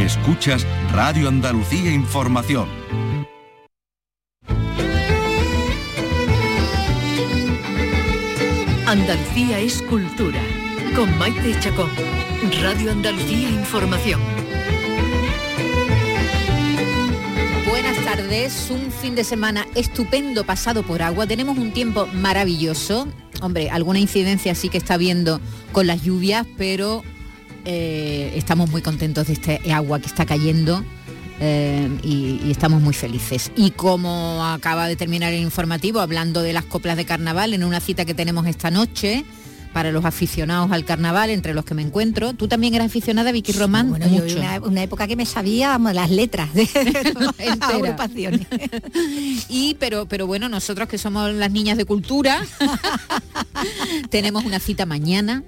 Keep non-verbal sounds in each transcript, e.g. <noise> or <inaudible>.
Escuchas Radio Andalucía Información. Andalucía es cultura. Con Maite Chacón. Radio Andalucía Información. Buenas tardes, un fin de semana estupendo pasado por agua. Tenemos un tiempo maravilloso. Hombre, alguna incidencia sí que está viendo con las lluvias, pero eh, estamos muy contentos de este agua que está cayendo. eh, y, y estamos muy felices. Y como acaba de terminar el informativo, hablando de las coplas de carnaval, en una cita que tenemos esta noche, para los aficionados al carnaval, entre los que me encuentro. Tú también eres aficionada, Vicky Román. Bueno, yo mucho. una, una época que me sabía vamos, las letras de <laughs> <laughs> las agrupaciones. <laughs> Y pero pero bueno, nosotros que somos las niñas de cultura, tenemos una cita mañana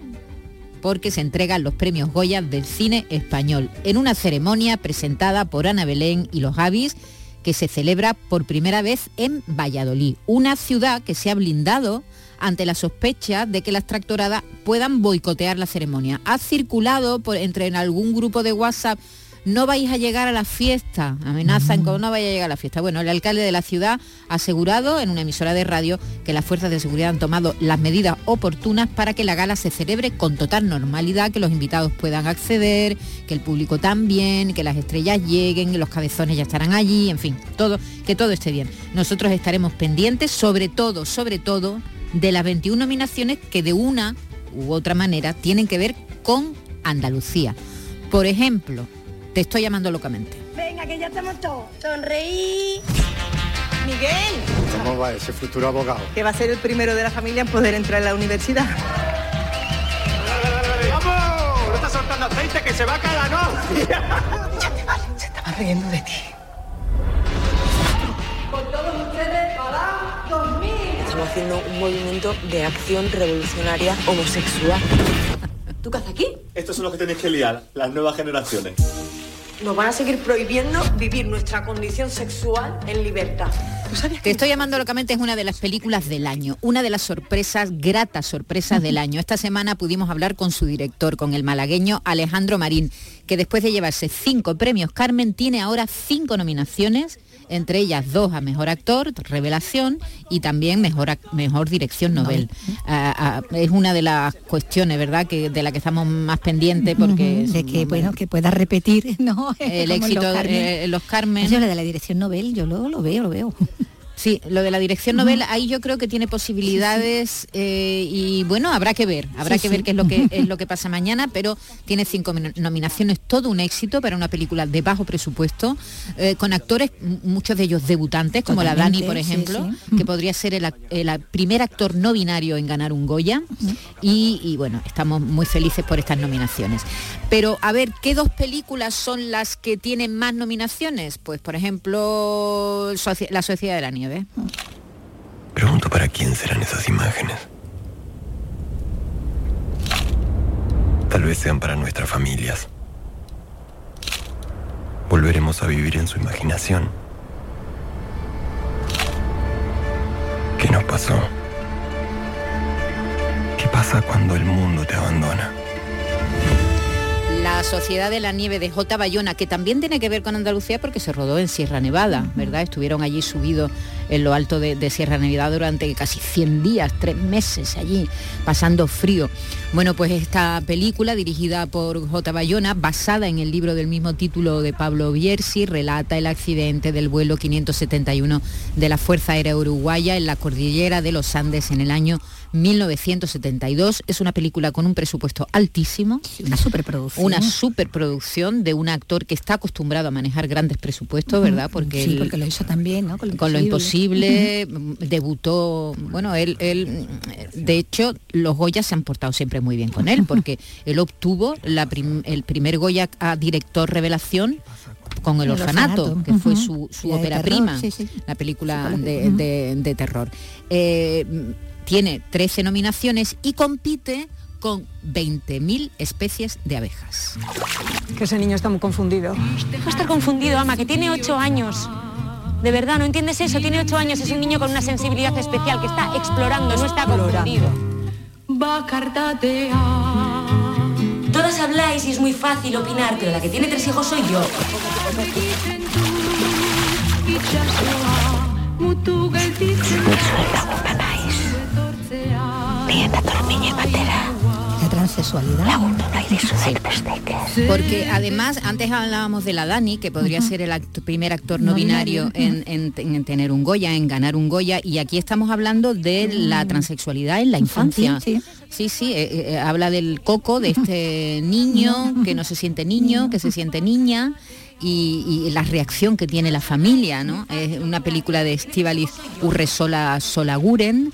porque se entregan los premios Goya del cine español en una ceremonia presentada por Ana Belén y los Avis que se celebra por primera vez en Valladolid, una ciudad que se ha blindado ante la sospecha de que las tractoradas puedan boicotear la ceremonia. Ha circulado por, entre en algún grupo de WhatsApp no vais a llegar a la fiesta, amenazan con no vaya a llegar a la fiesta. Bueno, el alcalde de la ciudad ha asegurado en una emisora de radio que las fuerzas de seguridad han tomado las medidas oportunas para que la gala se celebre con total normalidad, que los invitados puedan acceder, que el público también, que las estrellas lleguen, que los cabezones ya estarán allí, en fin, todo, que todo esté bien. Nosotros estaremos pendientes, sobre todo, sobre todo, de las 21 nominaciones que de una u otra manera tienen que ver con Andalucía. Por ejemplo, te estoy llamando locamente. Venga, que ya estamos todos. Sonreí. Miguel, ¿Cómo va ese futuro abogado? que va a ser el primero de la familia en poder entrar en la universidad. ¡Vamos! ¡No está soltando aceite que se va a caer la no! Se estaba riendo de ti. Con todos ustedes para 2000. Estamos haciendo un movimiento de acción revolucionaria homosexual. ¿Tú qué haces aquí? Estos son los que tenéis que liar, las nuevas generaciones. Nos van a seguir prohibiendo vivir nuestra condición sexual en libertad. ¿Tú sabías Te estoy llamando locamente es una de las películas del año, una de las sorpresas, gratas sorpresas del año. Esta semana pudimos hablar con su director, con el malagueño Alejandro Marín, que después de llevarse cinco premios Carmen tiene ahora cinco nominaciones, entre ellas dos a mejor actor, revelación y también mejor mejor dirección Nobel. Ah, ah, es una de las cuestiones, ¿verdad?, que de la que estamos más pendientes porque de que bueno que pueda repetir <laughs> no el Como éxito los de Carmen. eh, los Carmen. Yo lo de la dirección Nobel yo lo, lo veo lo veo Sí, lo de la dirección novel, ahí yo creo que tiene posibilidades eh, y bueno, habrá que ver, habrá Sí, que sí. ver qué es lo que <laughs> es lo que pasa mañana, pero tiene cinco min- nominaciones, todo un éxito para una película de bajo presupuesto, eh, con actores, muchos de ellos debutantes, como la Dani, por ejemplo, sí. que podría ser el, el primer actor no binario en ganar un Goya. Y, y, bueno, estamos muy felices por estas nominaciones. Pero a ver, ¿qué dos películas son las que tienen más nominaciones? Pues por ejemplo, La Sociedad de la Nieve. Pregunto para quién serán esas imágenes. Tal vez sean para nuestras familias. Volveremos a vivir en su imaginación. ¿Qué nos pasó? ¿Qué pasa cuando el mundo te abandona? La Sociedad de la Nieve de J. Bayona, que también tiene que ver con Andalucía porque se rodó en Sierra Nevada, ¿verdad? Estuvieron allí subidos en lo alto de, de Sierra Nevada durante casi 100 días, tres meses allí, pasando frío. Bueno, pues esta película, dirigida por J. Bayona, basada en el libro del mismo título de Pablo Bierzi, relata el accidente del vuelo 571 de la Fuerza Aérea Uruguaya en la cordillera de los Andes en el año 1972. Es una película con un presupuesto altísimo. una superproducción Una superproducción de un actor que está acostumbrado a manejar grandes presupuestos, ¿verdad? Porque, sí él- porque lo hizo también no con lo con lo imposible. debutó, bueno, él, él, de hecho, los Goya se han portado siempre muy bien con él, <laughs> porque él obtuvo la prim- el primer Goya a director revelación con El El Orfanato, Orfanato, que fue su, su ópera terror, prima, sí, sí. la película de, ujú. de- de terror. Eh, tiene 13 nominaciones y compite con 20.000 especies de abejas. Que ese niño está muy confundido. Deja de estar confundido, ama, que tiene ocho años. De verdad, ¿no entiendes eso? Tiene ocho años, es un niño con una sensibilidad especial que está explorando, no está confundido. Todas habláis y es muy fácil opinar, pero la que tiene tres hijos soy yo. La transexualidad. Porque además, antes hablábamos de la Dani, que podría ser el act- primer actor no, No binario, binario, en, en- en tener un Goya, en ganar un Goya, y aquí estamos hablando de la transexualidad en la infancia. Infantil, Sí, sí, eh, eh, habla del coco, de este <laughs> niño que no se siente niño, que se siente niña. Y, y la reacción que tiene la familia, ¿no? Es una película de Estíbaliz Urresola Solaguren,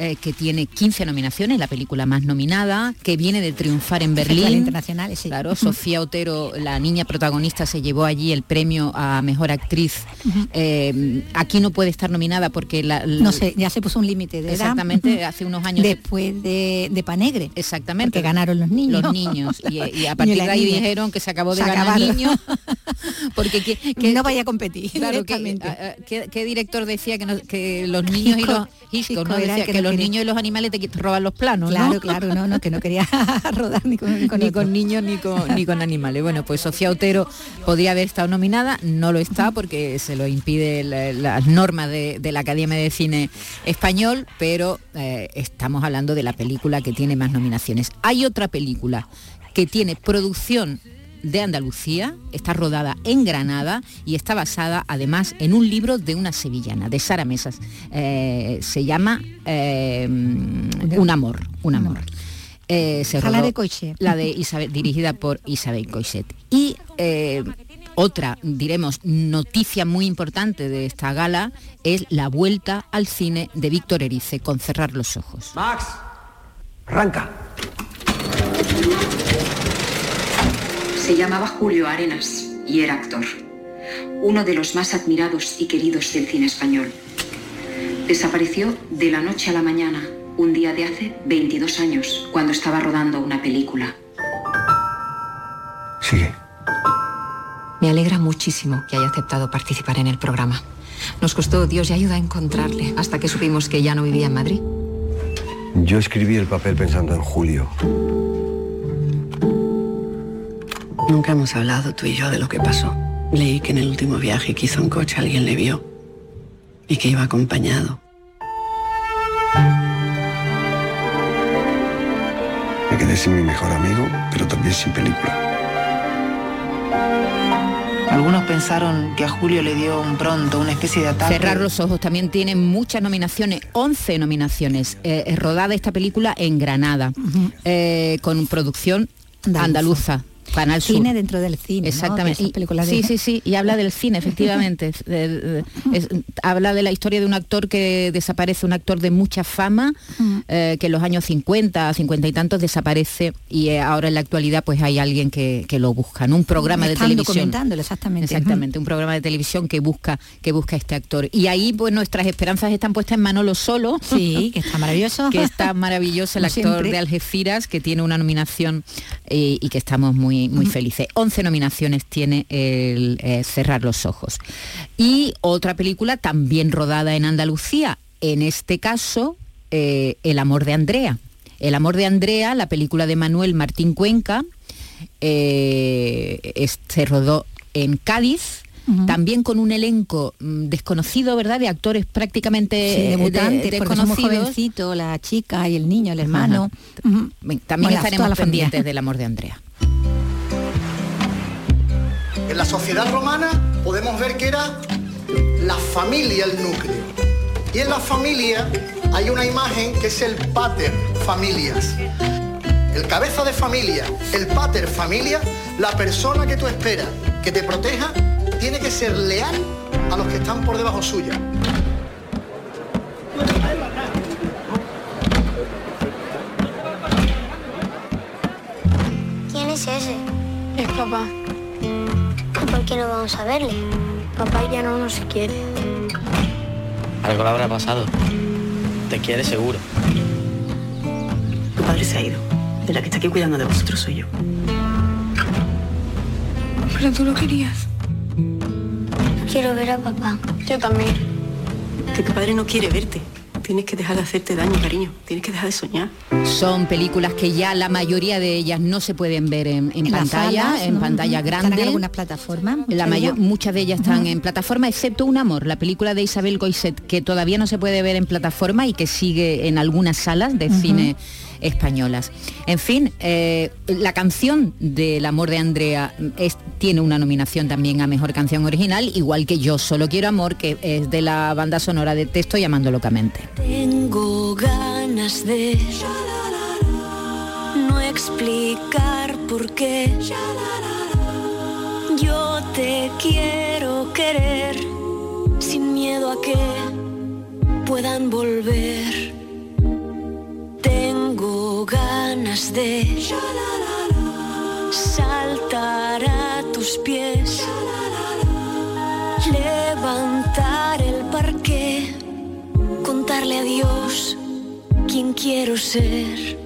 eh, que tiene 15 nominaciones, la película más nominada, que viene de triunfar en Berlín. internacionales, sí. Claro, Sofía Otero, la niña protagonista, se llevó allí el premio a mejor actriz. Eh, aquí no puede estar nominada porque la, la- No sé, ya se puso un límite de edad. Exactamente, hace unos años. Después de, de Panegre. Exactamente. Porque ganaron los niños. Los niños. Y, <laughs> y a Y partir de ahí niña. dijeron que se acabó de Se ganar acabaron. niños. <laughs> Porque que, que- no vaya a competir Claro, que, directamente. a- a- ¿qué, qué director decía que, no- que los niños y Hitchcock. los Hitchcock, ¿no? Hitchcock Decía que que, no los niños y los animales te roban los planos, ¿no? Claro, claro, no, no, que no quería <laughs> rodar ni con, con ni otro. con niños ni con, ni con animales. Bueno, pues Sofía Otero podría haber estado nominada, no lo está porque se lo impide la- las normas de, de la Academia de Cine Español, pero eh, estamos hablando de la película que tiene más nominaciones. Hay otra película que tiene producción de Andalucía, está rodada en Granada y está basada además en un libro de una sevillana, de Sara Mesas. Eh, se llama eh, Un amor, un amor. Eh, se rodó- de Coixet. La de Isabel, dirigida por Isabel Coixet. Y eh, otra, diremos, noticia muy importante de esta gala es la vuelta al cine de Víctor Erice con cerrar los ojos. Max, arranca. Se llamaba Julio Arenas y era actor, uno de los más admirados y queridos del cine español. Desapareció de la noche a la mañana, un día de hace 22 años, cuando estaba rodando una película. Sigue. Me alegra muchísimo que haya aceptado participar en el programa. Nos costó Dios y ayuda a encontrarle hasta que supimos que ya no vivía en Madrid. Yo escribí el papel pensando en Julio. Nunca hemos hablado tú y yo de lo que pasó. Leí que en el último viaje que hizo en coche alguien le vio y que iba acompañado. Me quedé sin mi mejor amigo, pero también sin película. Algunos pensaron que a Julio le dio un pronto, una especie de ataque. Cerrar los ojos también tiene muchas nominaciones, 11 nominaciones. Eh, es rodada esta película en Granada, eh, con producción Andaluza. Canal Sur. Cine dentro del cine. ¿no? Exactamente. Y- películas sí, de- <laughs> sí, sí. Y habla del cine, efectivamente. De- de- es- habla de la historia de un actor que desaparece, un actor de mucha fama, eh, que en los años 50, 50 y tantos desaparece y eh, ahora en la actualidad pues hay alguien que, que lo busca, ¿no? Un programa de Están televisión. documentándolo, exactamente. Exactamente, un programa de televisión que busca que busca este actor. Y ahí pues nuestras esperanzas están puestas en Manolo Solo. Sí, que está maravilloso. que está maravilloso el actor siempre. de Algeciras, que tiene una nominación eh, y que estamos muy, muy felices. 11 nominaciones tiene el eh, Cerrar los Ojos. Y otra película también rodada en Andalucía, en este caso, eh, El amor de Andrea. El amor de Andrea, la película de Manuel Martín Cuenca, eh, es- se rodó en Cádiz. También con un elenco mm, desconocido, ¿verdad? De actores prácticamente Sí, de- somos desconocidos. la chica y el niño, el hermano. También estaremos pendientes del amor de Andrea. En la sociedad romana podemos ver que era la familia el núcleo. Y en la familia hay una imagen que es el pater familias. El cabeza de familia, el pater familia, la persona que tú esperas que te proteja, tiene que ser leal a los que están por debajo suya. ¿Quién es ese? Es papá. ¿Por qué no vamos a verle? Papá ya no nos quiere. Algo le habrá pasado. Te quiere seguro. Tu padre se ha ido. De la que está aquí cuidando de vosotros soy yo. Pero tú lo querías. Quiero ver a papá. Yo también. Que tu padre no quiere verte. Tienes que dejar de hacerte daño, cariño. Tienes que dejar de soñar. Son películas que ya la mayoría de ellas no se pueden ver en, en En las pantalla, salas, en ¿no? pantalla Están grande. en algunas plataformas. La muchas mayo- de ellas. muchas de ellas están en plataforma, excepto Un Amor, la película de Isabel Goiset, que todavía no se puede ver en plataforma y que sigue en algunas salas de cine españolas. En fin, eh, la canción del amor de Andrea es- tiene una nominación también a Mejor Canción Original, igual que Yo Solo Quiero Amor, que es de la banda sonora de Texto Llamando Locamente. Tengo ganas de no explicar por qué. Yo te quiero querer sin miedo a que puedan volver. Tengo ganas de saltar a tus pies, levantar el parque contarle a Dios quién quiero ser.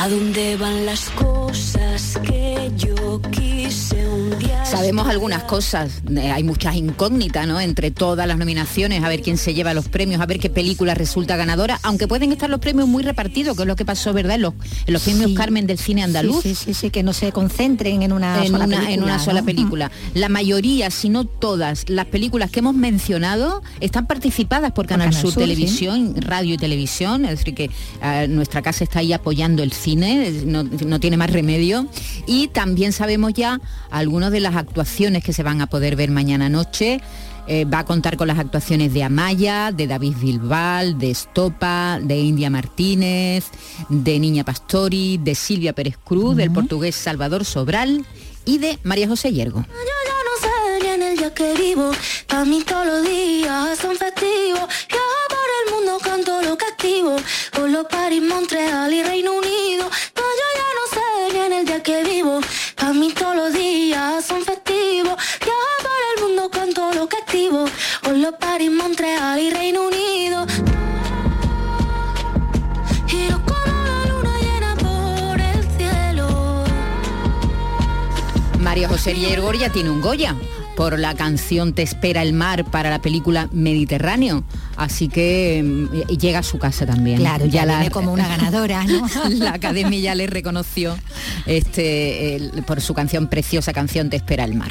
¿A dónde van las cosas que yo quise un día? Sabemos algunas cosas, eh, hay muchas incógnitas, ¿no? Entre todas las nominaciones, a ver quién se lleva los premios, a ver qué película resulta ganadora, aunque pueden estar los premios muy repartidos, que es lo que pasó, ¿verdad? En los, en los premios Sí. Carmen del cine andaluz. Sí, sí, sí, sí, que no se concentren en una en sola una, película. en una sola película. La mayoría, si no todas, las películas que hemos mencionado están participadas por Canal, Canal Sur, Sur, Televisión, Radio y Televisión, es decir, que eh, nuestra casa está ahí apoyando el cine, no, no tiene más remedio. Y también sabemos ya algunas de las actuaciones que se van a poder ver mañana noche. Eh, va a contar con las actuaciones de Amaya, de David Bilbal, de Estopa, de India Martínez, de Niña Pastori, de Silvia Pérez Cruz, del portugués Salvador Sobral y de María José Yergo. Yo ya no sé ni en el día que vivo, para mí todos los días son festivos. El mundo, canto lo que activo, por los París, Montreal y Reino Unido. No, yo ya no sé ni en el día que vivo, para mí todos los días son festivos. Viajo por el mundo, canto lo que activo, por los París, Montreal y Reino Unido. María José Yergo ya tiene un Goya por la canción Te espera el mar para la película Mediterráneo. Así que mm, llega a su casa también. Claro, ya viene como una ganadora, ¿no? <laughs> la academia ya le reconoció este el- por su canción preciosa canción Te espera el mar.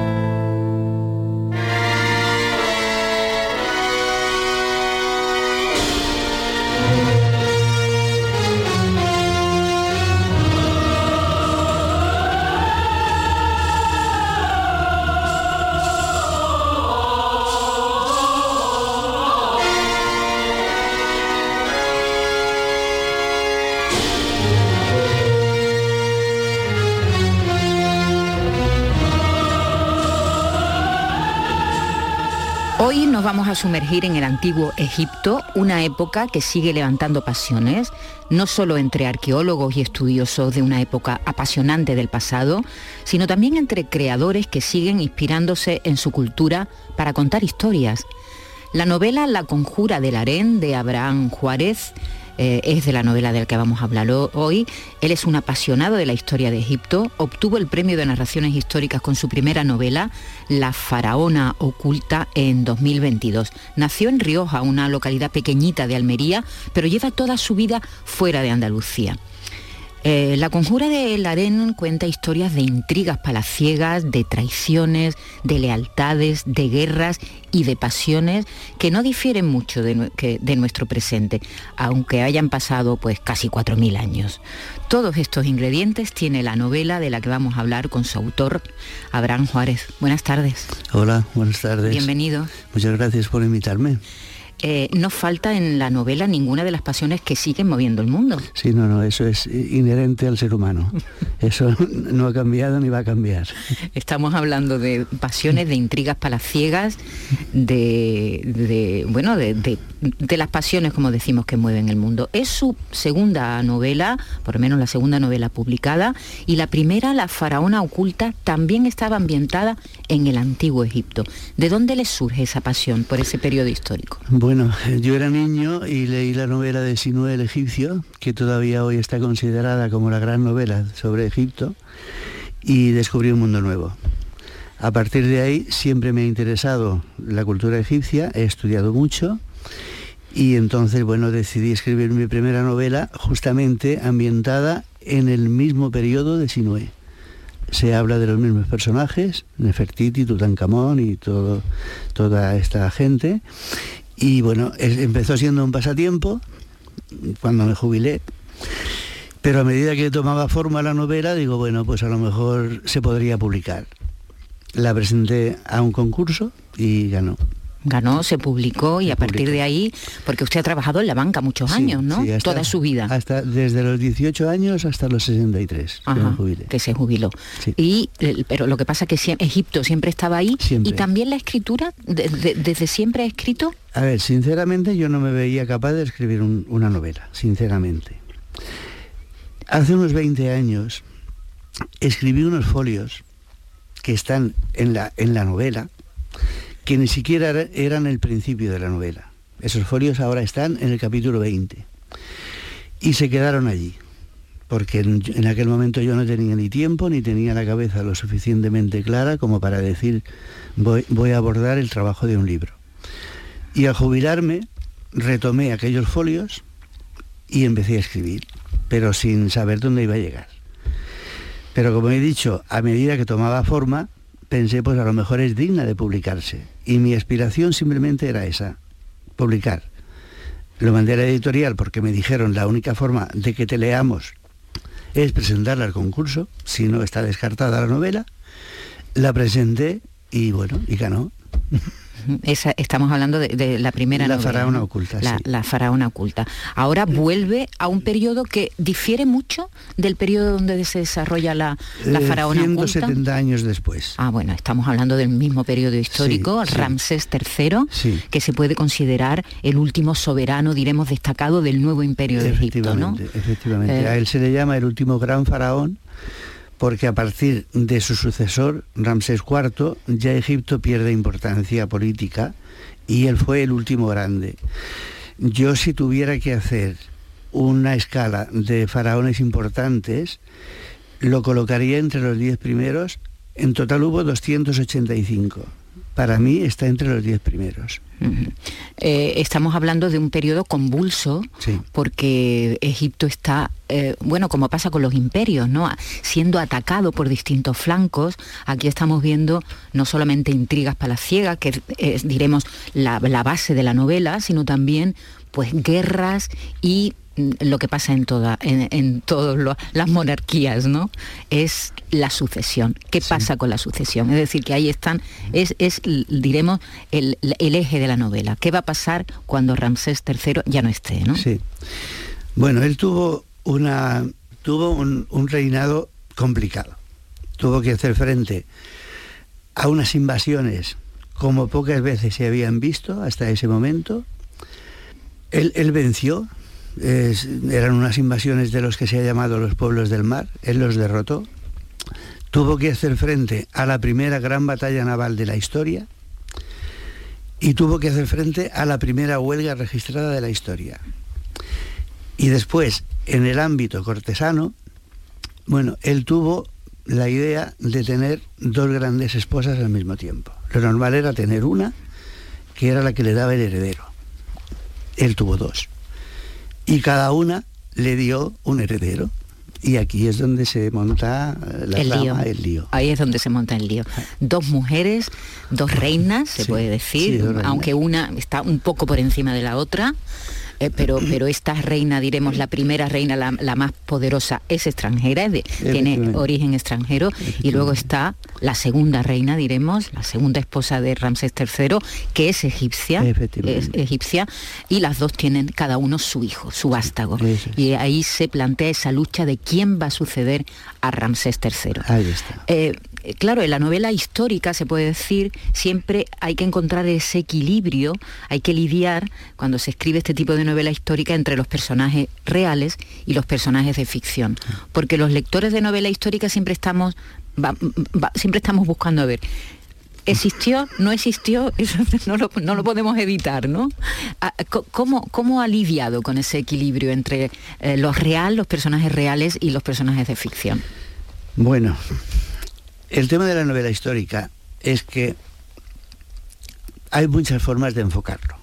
A sumergir en el antiguo Egipto, una época que sigue levantando pasiones, no solo entre arqueólogos y estudiosos de una época apasionante del pasado, sino también entre creadores que siguen inspirándose en su cultura para contar historias. La novela La conjura del harén de Abraham Juárez eh, es de la novela del que vamos a hablar hoy. Él es un apasionado de la historia de Egipto, obtuvo el premio de narraciones históricas con su primera novela, La faraona oculta, en 2022. Nació en Rioja, una localidad pequeñita de Almería, pero lleva toda su vida fuera de Andalucía. Eh, la conjura de Larén cuenta historias de intrigas palaciegas, de traiciones, de lealtades, de guerras y de pasiones que no difieren mucho de, nuestro presente, aunque hayan pasado pues casi 4.000 años. Todos estos ingredientes tiene la novela de la que vamos a hablar con su autor, Abraham Juárez. Buenas tardes. Hola, buenas tardes. Bienvenido. Muchas gracias por invitarme. Eh, no falta en la novela ninguna de las pasiones que siguen moviendo el mundo. Sí, no, no, eso es inherente al ser humano. <laughs> Eso <laughs> no ha cambiado ni va a cambiar. Estamos hablando de pasiones, de intrigas palaciegas, de, de bueno, de, de, las pasiones, como decimos, que mueven el mundo. Es su segunda novela, por lo menos la segunda novela publicada, y la primera, La faraona oculta, también estaba ambientada en el antiguo Egipto. ¿De dónde le surge esa pasión por ese periodo histórico? Bueno, <laughs> yo era niño y leí la novela de Sinué el egipcio, que todavía hoy está considerada como la gran novela sobre Egipto, y descubrí un mundo nuevo. A partir de ahí siempre me ha interesado la cultura egipcia, he estudiado mucho y entonces, bueno, decidí escribir mi primera novela justamente ambientada en el mismo periodo de Sinué. Se habla de los mismos personajes, Nefertiti, Tutankamón y todo, toda esta gente. Y bueno, empezó siendo un pasatiempo cuando me jubilé. Pero a medida que tomaba forma la novela, digo, bueno, pues a lo mejor se podría publicar. La presenté a un concurso y ganó ganó, se publicó y a partir de ahí, porque usted ha trabajado en la banca muchos años, ¿no? Toda su vida. Hasta desde los 18 años hasta los 63, que, me jubilé. que se jubiló. Y pero lo que pasa es que Egipto siempre estaba ahí y también la escritura desde siempre ha escrito. A ver, sinceramente yo no me veía capaz de escribir una novela, sinceramente. Hace unos 20 años escribí unos folios que están en la, en la novela que ni siquiera eran el principio de la novela. Esos folios ahora están en el capítulo 20. Y se quedaron allí, porque en, aquel momento yo no tenía ni tiempo ni tenía la cabeza lo suficientemente clara como para decir voy, voy a abordar el trabajo de un libro. Y al jubilarme retomé aquellos folios y empecé a escribir, pero sin saber dónde iba a llegar. Pero como he dicho, a medida que tomaba forma, pensé, pues a lo mejor es digna de publicarse. Y mi aspiración simplemente era esa, publicar. Lo mandé a la editorial porque me dijeron la única forma de que te leamos es presentarla al concurso, si no está descartada la novela. La presenté y bueno, y ganó <laughs> estamos hablando de, la primera la novela. Faraona oculta. La, faraona oculta. Ahora vuelve a un periodo que difiere mucho del periodo donde se desarrolla la, la eh, faraona 170 años después. Ah, bueno, estamos hablando del mismo periodo histórico, Ramsés III, que se puede considerar el último soberano, diremos, destacado del nuevo imperio de Egipto, ¿no? Efectivamente, eh, a él se le llama el último gran faraón porque a partir de su sucesor, Ramsés IV, ya Egipto pierde importancia política y él fue el último grande. Yo si tuviera que hacer una escala de faraones importantes, lo colocaría entre los diez primeros. En total hubo 285. Para mí está entre los diez primeros. Eh, estamos hablando de un periodo convulso porque Egipto está, eh, bueno, como pasa con los imperios, ¿no? Siendo atacado por distintos flancos. Aquí estamos viendo no solamente intrigas palaciegas, que es, diremos, la, la base de la novela, sino también pues guerras y lo que pasa en, toda, en, todas las monarquías, ¿no? Es la sucesión. ¿Qué pasa con la sucesión? Es decir, que ahí están, es, es diremos, el, eje de la novela. ¿Qué va a pasar cuando Ramsés III ya no esté, ¿no? Sí. Bueno, él tuvo una tuvo un, un reinado complicado. Tuvo que hacer frente a unas invasiones como pocas veces se habían visto hasta ese momento. Él, él venció, eran unas invasiones de los que se ha llamado los pueblos del mar, él los derrotó, tuvo que hacer frente a la primera gran batalla naval de la historia y tuvo que hacer frente a la primera huelga registrada de la historia. Y después, en el ámbito cortesano, bueno, él tuvo la idea de tener dos grandes esposas al mismo tiempo. Lo normal era tener una, que era la que le daba el heredero. Él tuvo dos y cada una le dio un heredero. Y aquí es donde se monta la el, lío. el lío. Ahí es donde se monta el lío. Dos mujeres, dos reinas, se puede decir, aunque una está un poco por encima de la otra. Eh, pero, <clears throat> pero esta reina, diremos, la primera reina, la, más poderosa, es extranjera, tiene origen extranjero, y luego está la segunda reina, diremos, la segunda esposa de Ramsés III, que es egipcia, es egipcia, y las dos tienen cada uno su hijo, su vástago. Y ahí se plantea esa lucha de quién va a suceder a Ramsés III. Ahí está. Eh, eh, claro, en la novela histórica se puede decir, siempre hay que encontrar ese equilibrio, hay que lidiar cuando se escribe este tipo de novela histórica entre los personajes reales y los personajes de ficción. Porque los lectores de novela histórica siempre estamos, siempre estamos buscando a ver. ¿Existió? ¿No existió? <laughs> Eso no lo, podemos evitar, ¿no? Ah, ¿Cómo, ¿Cómo, ha lidiado con ese equilibrio entre eh, los real, los personajes reales y los personajes de ficción? Bueno, el tema de la novela histórica es que hay muchas formas de enfocarlo.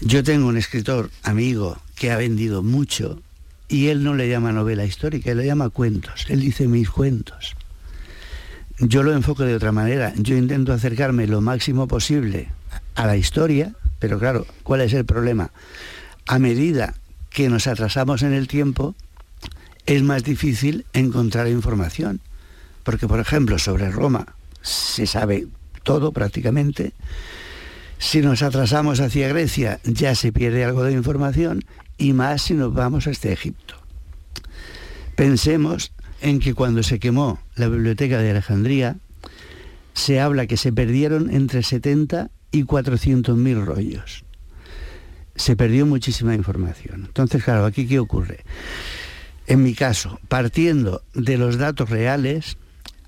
Yo tengo un escritor amigo que ha vendido mucho y él no le llama novela histórica, él le llama cuentos. Él dice mis cuentos. Yo lo enfoco de otra manera. Yo intento acercarme lo máximo posible a la historia, pero claro, ¿cuál es el problema? A medida que nos atrasamos en el tiempo, es más difícil encontrar información. Porque, por ejemplo, sobre Roma se sabe todo prácticamente. Si nos atrasamos hacia Grecia ya se pierde algo de información y más si nos vamos hasta Egipto. Pensemos en que cuando se quemó la biblioteca de Alejandría, se habla que se perdieron entre 70 y 400 mil rollos. Se perdió muchísima información. Entonces, claro, aquí qué ocurre. En mi caso, partiendo de los datos reales,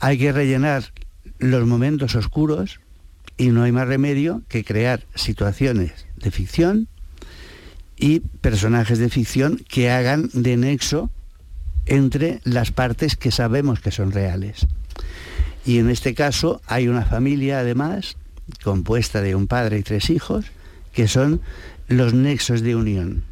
hay que rellenar los momentos oscuros y no hay más remedio que crear situaciones de ficción y personajes de ficción que hagan de nexo entre las partes que sabemos que son reales. Y en este caso hay una familia además compuesta de un padre y tres hijos que son los nexos de unión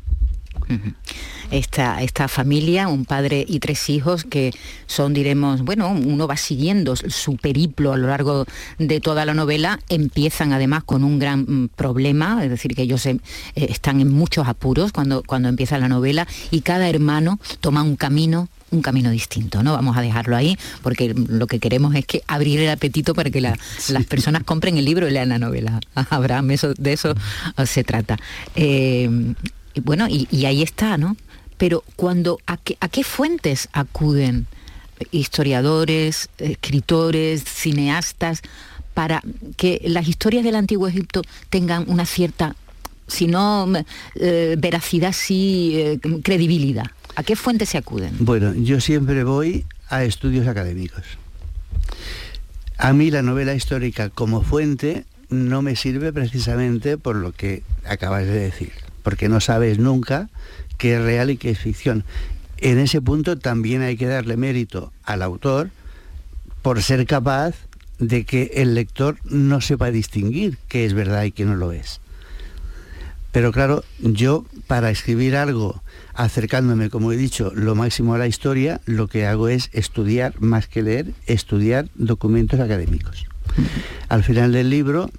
esta, esta familia, un padre y tres hijos que son, diremos, bueno, uno va siguiendo su periplo a lo largo de toda la novela, empiezan además con un gran mm, problema, es decir, que ellos eh, están en muchos apuros cuando, cuando empieza la novela y cada hermano toma un camino un camino distinto, ¿no? Vamos a dejarlo ahí, porque lo que queremos es que abrir el apetito para que las personas compren el libro y lean la novela. <laughs> Abraham, eso, de eso se trata. Eh, bueno, y, ahí está, ¿no? Pero cuando, ¿a qué, fuentes acuden historiadores, escritores, cineastas, para que las historias del Antiguo Egipto tengan una cierta, si no eh, veracidad, sí eh, credibilidad? ¿A qué fuentes se acuden? Bueno, yo siempre voy a estudios académicos. A mí la novela histórica como fuente no me sirve precisamente por lo que acabas de decir porque no sabes nunca qué es real y qué es ficción. En ese punto también hay que darle mérito al autor por ser capaz de que el lector no sepa distinguir qué es verdad y qué no lo es. Pero claro, yo para escribir algo acercándome, como he dicho, lo máximo a la historia, lo que hago es estudiar, más que leer, estudiar documentos académicos. Al final del libro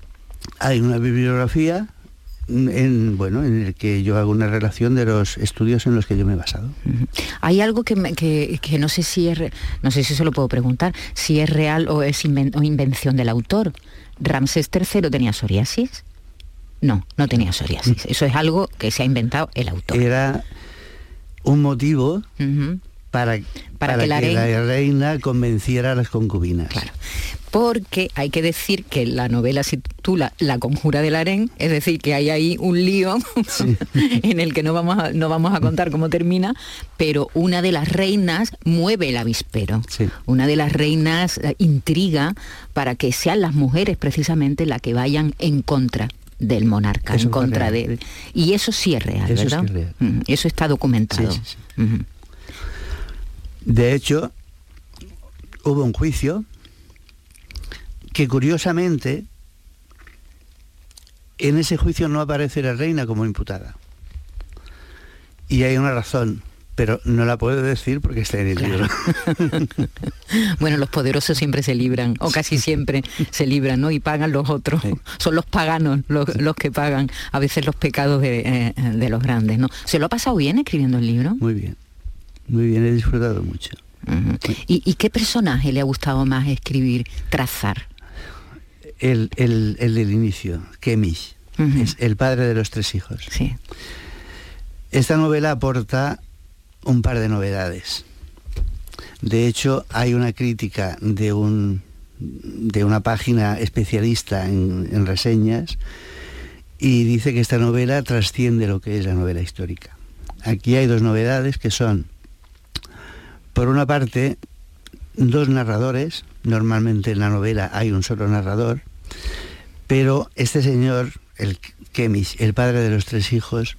hay una bibliografía en, bueno, en el que yo hago una relación de los estudios en los que yo me he basado. Hay algo que, me- que- que no sé si es, no sé si se lo puedo preguntar, si es real o es inven- o invención del autor. ¿Ramsés III tenía psoriasis? No, no tenía psoriasis. Eso es algo que se ha inventado el autor. Era un motivo. Para, para, que la que la reina- reina convenciera a las concubinas. Porque hay que decir que la novela se titula La conjura del harén, es decir, que hay ahí un lío <laughs> en el que no vamos, a, no vamos a contar cómo termina, pero una de las reinas mueve el avispero. Una de las reinas eh, intriga para que sean las mujeres precisamente las que vayan en contra del monarca, Eso en contra de él. Y eso sí es real, Eso sí ¿verdad? es real. Eso está documentado. Sí, sí, De hecho, hubo un juicio que curiosamente en ese juicio no aparece la reina como imputada. Y hay una razón, pero no la puedo decir porque está en el libro. <laughs> Bueno, los poderosos siempre se libran, o casi siempre se libran, ¿no? Y pagan los otros. Son los paganos los, los que pagan a veces los pecados de, eh, de los grandes, ¿no? ¿Se lo ha pasado bien escribiendo el libro? Muy bien, muy bien, he disfrutado mucho. ¿Y, y qué personaje le ha gustado más escribir, trazar? El, el- el del inicio, Kemish, es el padre de los tres hijos. Sí. Esta novela aporta un par de novedades. De hecho, hay una crítica de, un, de una página especialista en, en reseñas y dice que esta novela trasciende lo que es la novela histórica. Aquí hay dos novedades que son, por una parte, dos narradores, normalmente en la novela hay un solo narrador, pero este señor, el Kemish, el padre de los tres hijos,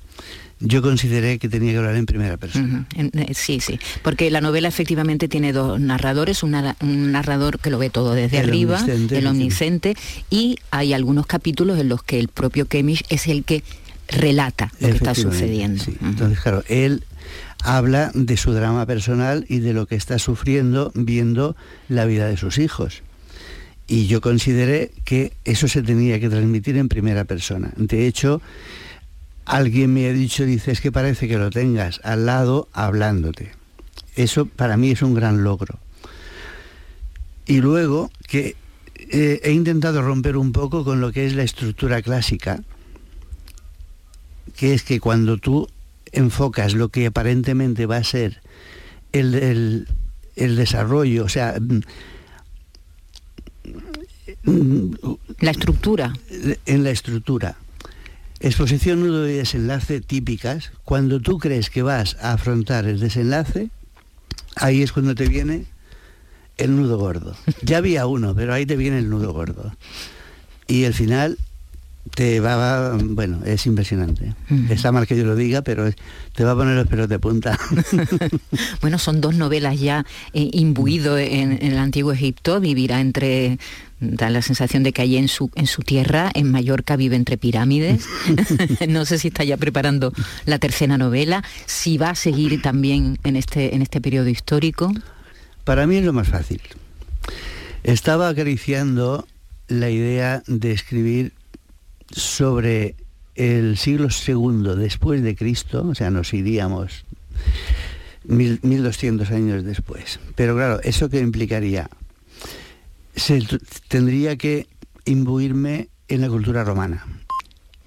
yo consideré que tenía que hablar en primera persona. Eh, Sí, sí, porque la novela efectivamente tiene dos narradores, un, un narrador que lo ve todo desde El arriba, omnisciente, el omnisciente, y hay algunos capítulos en los que el propio Kemish es el que relata lo que está sucediendo. sí. Entonces, claro, él habla de su drama personal y de lo que está sufriendo viendo la vida de sus hijos. Y yo consideré que eso se tenía que transmitir en primera persona. De hecho, alguien me ha dicho, dice, es que parece que lo tengas al lado hablándote. Eso para mí es un gran logro. Y luego que eh, he intentado romper un poco con lo que es la estructura clásica, que es que cuando tú enfocas lo que aparentemente va a ser el, el- el desarrollo, o sea, mm, mm, La estructura. en la estructura. Exposición, nudo y desenlace típicas. Cuando tú crees que vas a afrontar el desenlace, ahí es cuando te viene el nudo gordo. Ya había uno, pero ahí te viene el nudo gordo. Y el final te va, bueno, es impresionante. Está mal que yo lo diga, pero es- te va a poner los pelos de punta. <laughs> Bueno, son dos novelas ya eh, imbuido en, en el antiguo Egipto, vivirá entre da la sensación de que allí en su en su tierra, en Mallorca, vive entre pirámides. <laughs> <laughs> no sé si está ya preparando la tercera novela, si va a seguir también en este en este periodo histórico. Para mí es lo más fácil. Estaba acariciando la idea de escribir sobre el siglo II después de Cristo, o sea, nos iríamos mil- 1200 años después. Pero claro, ¿eso qué implicaría? Se tendría que imbuirme en la cultura romana.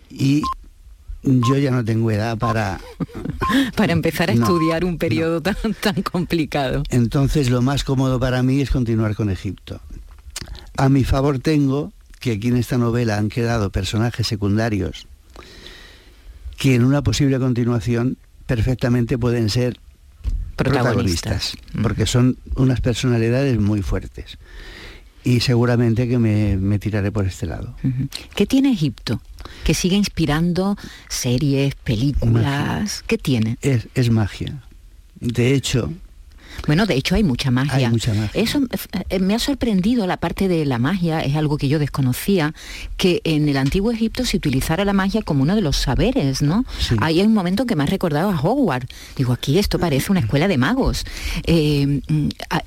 Y yo ya no tengo edad para... <laughs> Para empezar a No, estudiar un periodo tan, tan complicado. Entonces lo más cómodo para mí es continuar con Egipto. A mi favor tengo que aquí en esta novela han quedado personajes secundarios que en una posible continuación perfectamente pueden ser Protagonistas. protagonistas, porque son unas personalidades muy fuertes. Y seguramente que me, me tiraré por este lado. ¿Qué tiene Egipto? Que sigue inspirando series, películas. ¿Qué tiene? Es, es magia. De hecho, Bueno, de hecho hay mucha magia. Hay mucha magia. Eso eh, me ha sorprendido la parte de la magia, es algo que yo desconocía, que en el antiguo Egipto se utilizara la magia como uno de los saberes, ¿no? Ahí hay un momento que me ha recordado a Hogwarts. Digo, aquí esto parece una escuela de magos. Eh,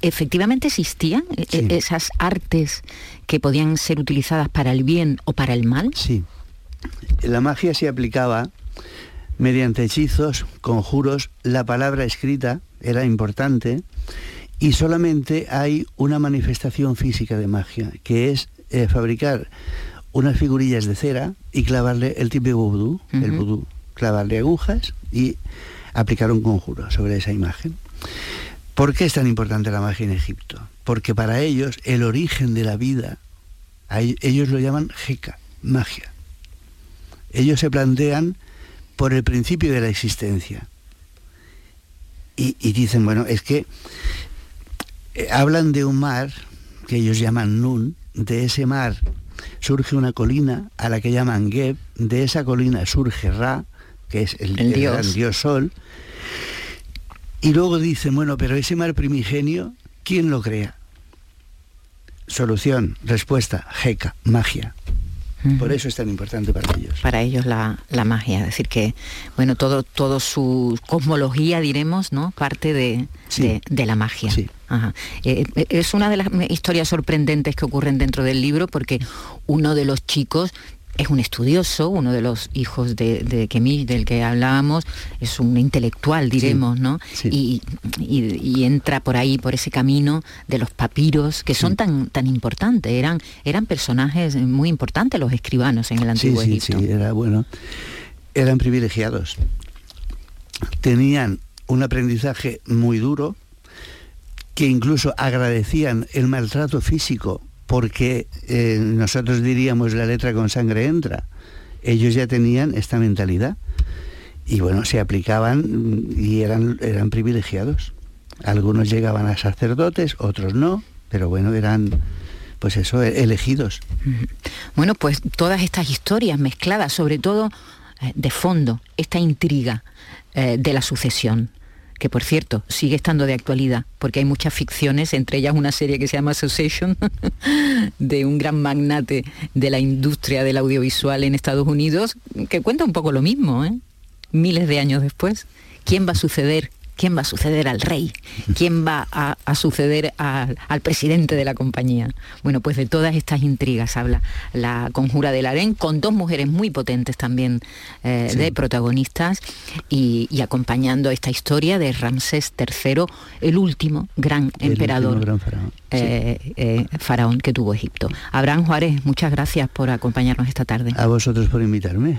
efectivamente existían eh, esas artes que podían ser utilizadas para el bien o para el mal. Sí. La magia se aplicaba mediante hechizos, conjuros, la palabra escrita era importante y solamente hay una manifestación física de magia, que es eh, fabricar unas figurillas de cera y clavarle el tipo vudú, el vudú, clavarle agujas y aplicar un conjuro sobre esa imagen. ¿Por qué es tan importante la magia en Egipto? Porque para ellos el origen de la vida, ellos lo llaman Heka, magia. Ellos se plantean por el principio de la existencia. Y, dicen, bueno, es que eh, hablan de un mar que ellos llaman Nun, de ese mar surge una colina a la que llaman Geb, de esa colina surge Ra, que es el, dios. dios sol, y luego dicen, bueno, pero ese mar primigenio, ¿quién lo crea? Solución, respuesta, Heka, magia. Por eso es tan importante para ellos. Para ellos la, magia, es decir que, bueno, todo, todo su cosmología, diremos, ¿no? Parte de, de, la magia. Sí. Eh, eh, es una de las historias sorprendentes que ocurren dentro del libro porque uno de los chicos es un estudioso, uno de los hijos de, de del que hablábamos, es un intelectual, diremos, ¿no? Y, entra por ahí, por ese camino de los papiros, que son tan, tan importantes, eran, eran personajes muy importantes los escribanos en el antiguo Egipto. Sí, era bueno. Eran privilegiados. Tenían un aprendizaje muy duro, que incluso agradecían el maltrato físico porque eh, nosotros diríamos la letra con sangre entra. Ellos ya tenían esta mentalidad y bueno, se aplicaban y eran, eran privilegiados. Algunos llegaban a sacerdotes, otros no, pero bueno, eran pues eso, e-, elegidos. Bueno, pues todas estas historias mezcladas, sobre todo eh, de fondo, esta intriga eh, de la sucesión que por cierto sigue estando de actualidad, porque hay muchas ficciones, entre ellas una serie que se llama Association, <laughs> de un gran magnate de la industria del audiovisual en Estados Unidos, que cuenta un poco lo mismo, ¿eh? miles de años después. ¿Quién va a suceder quién va a suceder al rey, quién va a, suceder al presidente de la compañía. Bueno, pues de todas estas intrigas habla la conjura del harén, con dos mujeres muy potentes también eh, de protagonistas y, acompañando esta historia de Ramsés III, el último gran emperador. Eh, eh, faraón que tuvo Egipto. Abraham Juárez, muchas gracias por acompañarnos esta tarde. A vosotros por invitarme.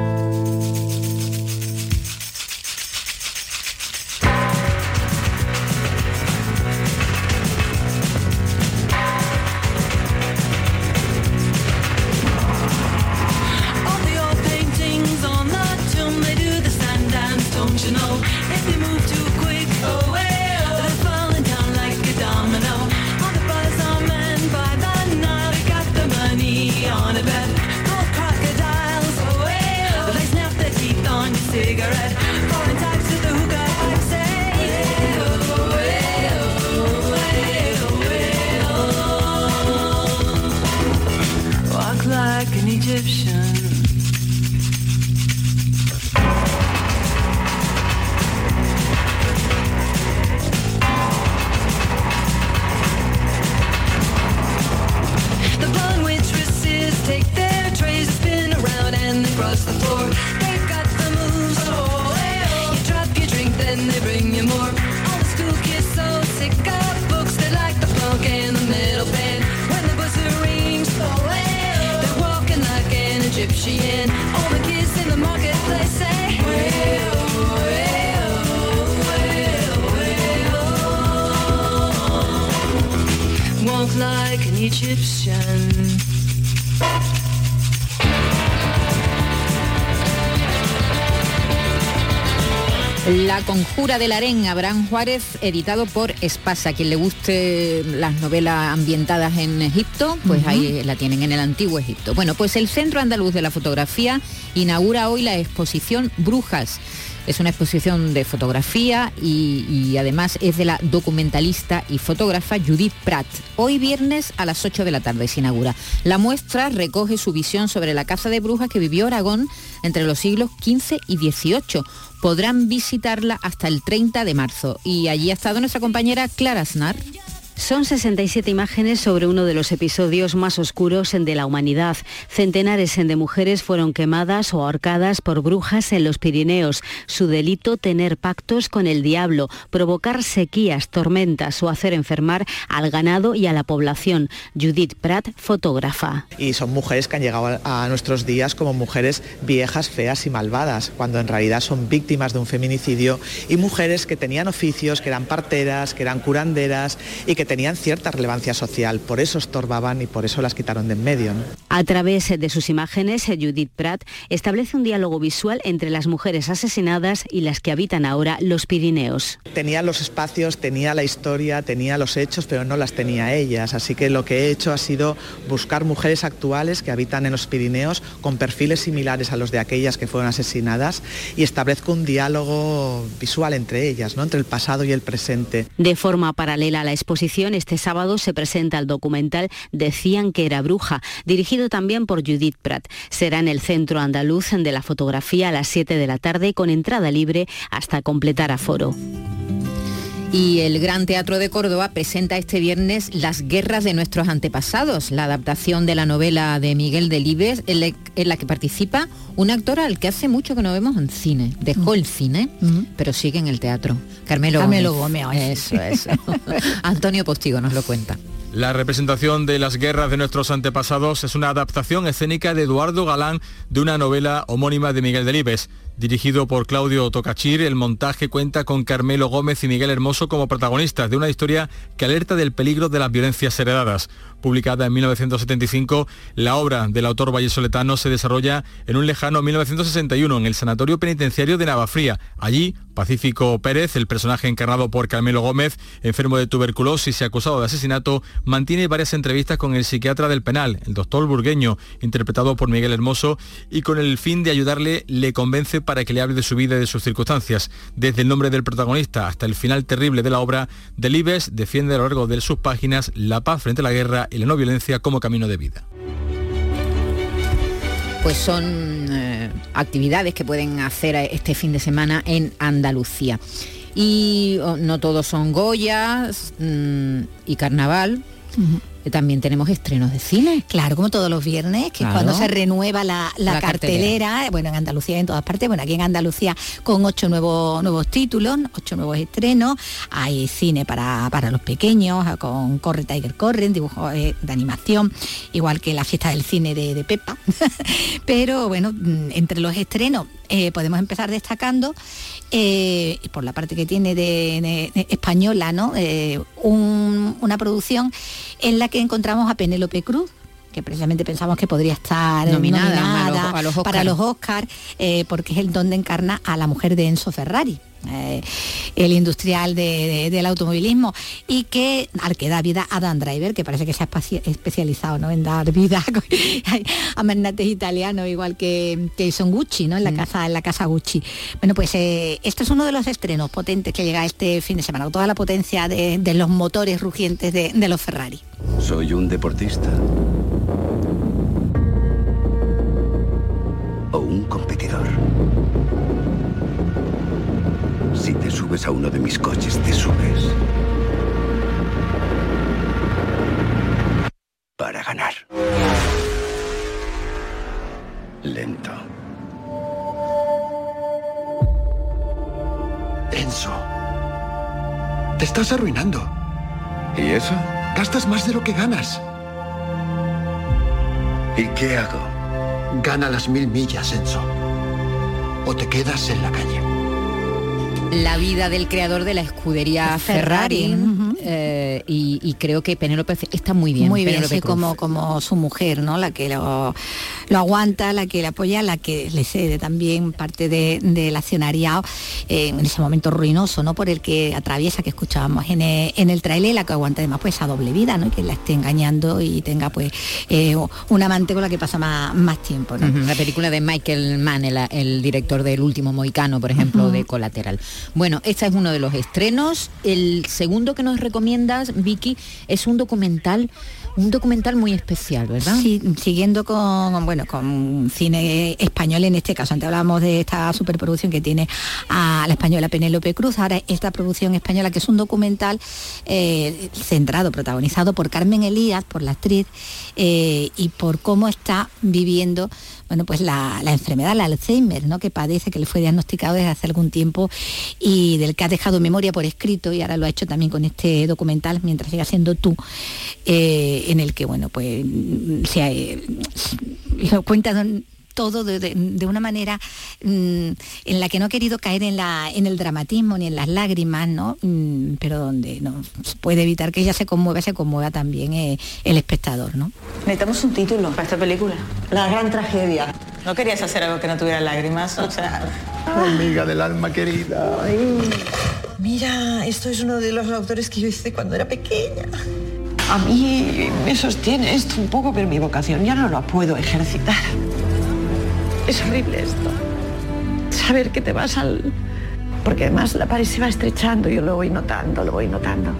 La conjura del harén, Abraham Juárez, editado por Espasa. Quien le guste las novelas ambientadas en Egipto, pues ahí la tienen en el antiguo Egipto. Bueno, pues el Centro Andaluz de la Fotografía inaugura hoy la exposición Brujas. Es una exposición de fotografía y, además es de la documentalista y fotógrafa Judith Pratt. Hoy viernes a las 8 de la tarde se inaugura. La muestra recoge su visión sobre la caza de brujas que vivió Aragón entre los siglos XV y XVIII. Podrán visitarla hasta el 30 de marzo. Y allí ha estado nuestra compañera Clara Snar. Son 67 imágenes sobre uno de los episodios más oscuros de la humanidad. Centenares de mujeres fueron quemadas o ahorcadas por brujas en los Pirineos. Su delito, tener pactos con el diablo, provocar sequías, tormentas o hacer enfermar al ganado y a la población. Judith Pratt, fotógrafa. Y son mujeres que han llegado a nuestros días como mujeres viejas, feas y malvadas, cuando en realidad son víctimas de un feminicidio y mujeres que tenían oficios, que eran parteras, que eran curanderas y que tenían cierta relevancia social, por eso estorbaban y por eso las quitaron de en medio. ¿no? A través de sus imágenes, Judith Pratt establece un diálogo visual entre las mujeres asesinadas y las que habitan ahora los Pirineos. Tenía los espacios, tenía la historia, tenía los hechos, pero no las tenía ellas, así que lo que he hecho ha sido buscar mujeres actuales que habitan en los Pirineos con perfiles similares a los de aquellas que fueron asesinadas y establezco un diálogo visual entre ellas, ¿no? entre el pasado y el presente. De forma paralela a la exposición, este sábado se presenta el documental Decían que era bruja, dirigido también por Judith Pratt. Será en el Centro Andaluz de la Fotografía a las 7 de la tarde con entrada libre hasta completar aforo. Y el Gran Teatro de Córdoba presenta este viernes Las guerras de nuestros antepasados, la adaptación de la novela de Miguel Delibes, en la que participa un actor al que hace mucho que no vemos en cine. Dejó el cine, pero sigue en el teatro. Carmelo, Carmelo Gómez. Eso, eso. <laughs> Antonio Postigo nos lo cuenta. La representación de las guerras de nuestros antepasados es una adaptación escénica de Eduardo Galán de una novela homónima de Miguel Delibes. Dirigido por Claudio Tocachir, el montaje cuenta con Carmelo Gómez y Miguel Hermoso como protagonistas de una historia que alerta del peligro de las violencias heredadas. Publicada en 1975, la obra del autor vallesoletano se desarrolla en un lejano 1961 en el Sanatorio Penitenciario de Navafría. Allí, Pacífico Pérez, el personaje encarnado por Carmelo Gómez, enfermo de tuberculosis y acusado de asesinato, mantiene varias entrevistas con el psiquiatra del penal, el doctor Burgueño, interpretado por Miguel Hermoso, y con el fin de ayudarle le convence para que le hable de su vida y de sus circunstancias. Desde el nombre del protagonista hasta el final terrible de la obra, Delibes defiende a lo largo de sus páginas la paz frente a la guerra y la no violencia como camino de vida. Pues son eh, actividades que pueden hacer este fin de semana en Andalucía. Y oh, no todos son Goyas mmm, y carnaval. Uh -huh. También tenemos estrenos de cine. Claro, como todos los viernes, que Claro. es cuando se renueva la, la La cartelera, cartelera. bueno, en Andalucía y en todas partes, bueno, aquí en Andalucía con ocho nuevos, nuevos títulos, ocho nuevos estrenos, hay cine para, para los pequeños, con Corre Tiger Corre, dibujos eh, de animación, igual que la fiesta del cine de, de Pepa. <laughs> Pero bueno, mm, entre los estrenos eh, podemos empezar destacando eh, por la parte que tiene de, de- de española, ¿no? Eh, un- una producción en la que encontramos a Penélope Cruz que precisamente pensamos que podría estar Nominada nominada, a los- a los Oscar. para los Oscar, eh, porque es el donde encarna a la mujer de Enzo Ferrari. Eh, el industrial de- de- del automovilismo y que al que da vida a Dan Driver que parece que se ha especializado ¿no? en dar vida <laughs> a magnates italianos igual que, que son Gucci ¿no? en la casa en la casa Gucci bueno pues eh, esto es uno de los estrenos potentes que llega este fin de semana con toda la potencia de, de los motores rugientes de, de los Ferrari Soy un deportista. O un competidor. Si te subes a uno de mis coches, te subes. Para ganar. Lento. Enzo. Te estás arruinando. ¿Y eso? Gastas más de lo que ganas. ¿Y qué hago? Gana las mil millas, Enzo. O te quedas en la calle. La vida del creador de la escudería Ferrari, eh, y, y creo que Penélope está muy bien. Muy bien, sí, como, como su mujer, ¿no? La que lo, lo aguanta, la que le apoya, la que le cede también parte de- del accionariado eh, en ese momento ruinoso, ¿no? Por el que atraviesa, que escuchábamos en el, en el trailer, la que aguanta además pues esa doble vida, ¿no? Que la esté engañando y tenga pues eh, un amante con la que pasa más, más tiempo, La película de Michael Mann, el, el director del último Moicano, por ejemplo, de Colateral. Bueno, este es uno de los estrenos. El segundo que nos Vicky, es un documental, un documental muy especial, ¿verdad? Sí, siguiendo con bueno con cine español en este caso. Antes hablábamos de esta superproducción que tiene a la española Penélope Cruz. Ahora esta producción española que es un documental eh, centrado, protagonizado por Carmen Elías, por la actriz, eh, y por cómo está viviendo bueno, pues la, la enfermedad, la Alzheimer, ¿no? que padece, que le fue diagnosticado desde hace algún tiempo y del que ha dejado memoria por escrito y ahora lo ha hecho también con este documental, mientras siga siendo tú, eh, en el que, bueno, pues mm, se, eh, lo cuenta don- todo de, de- de una manera mm, en la que no ha querido caer en, la, en el dramatismo ni en las lágrimas, ¿no? Mm, pero donde no se puede evitar que ella se conmueva, se conmueva también eh, el espectador, ¿no? Necesitamos un título para esta película. La gran tragedia. ¿No querías hacer algo que no tuviera lágrimas? O sea... Amiga del alma querida. Mira, esto es uno de los autores que yo hice cuando era pequeña. A mí me sostiene esto un poco, pero mi vocación ya no la puedo ejercitar. Es horrible esto. Saber que te vas al... Porque además la pared se va estrechando, yo lo voy notando, lo voy notando.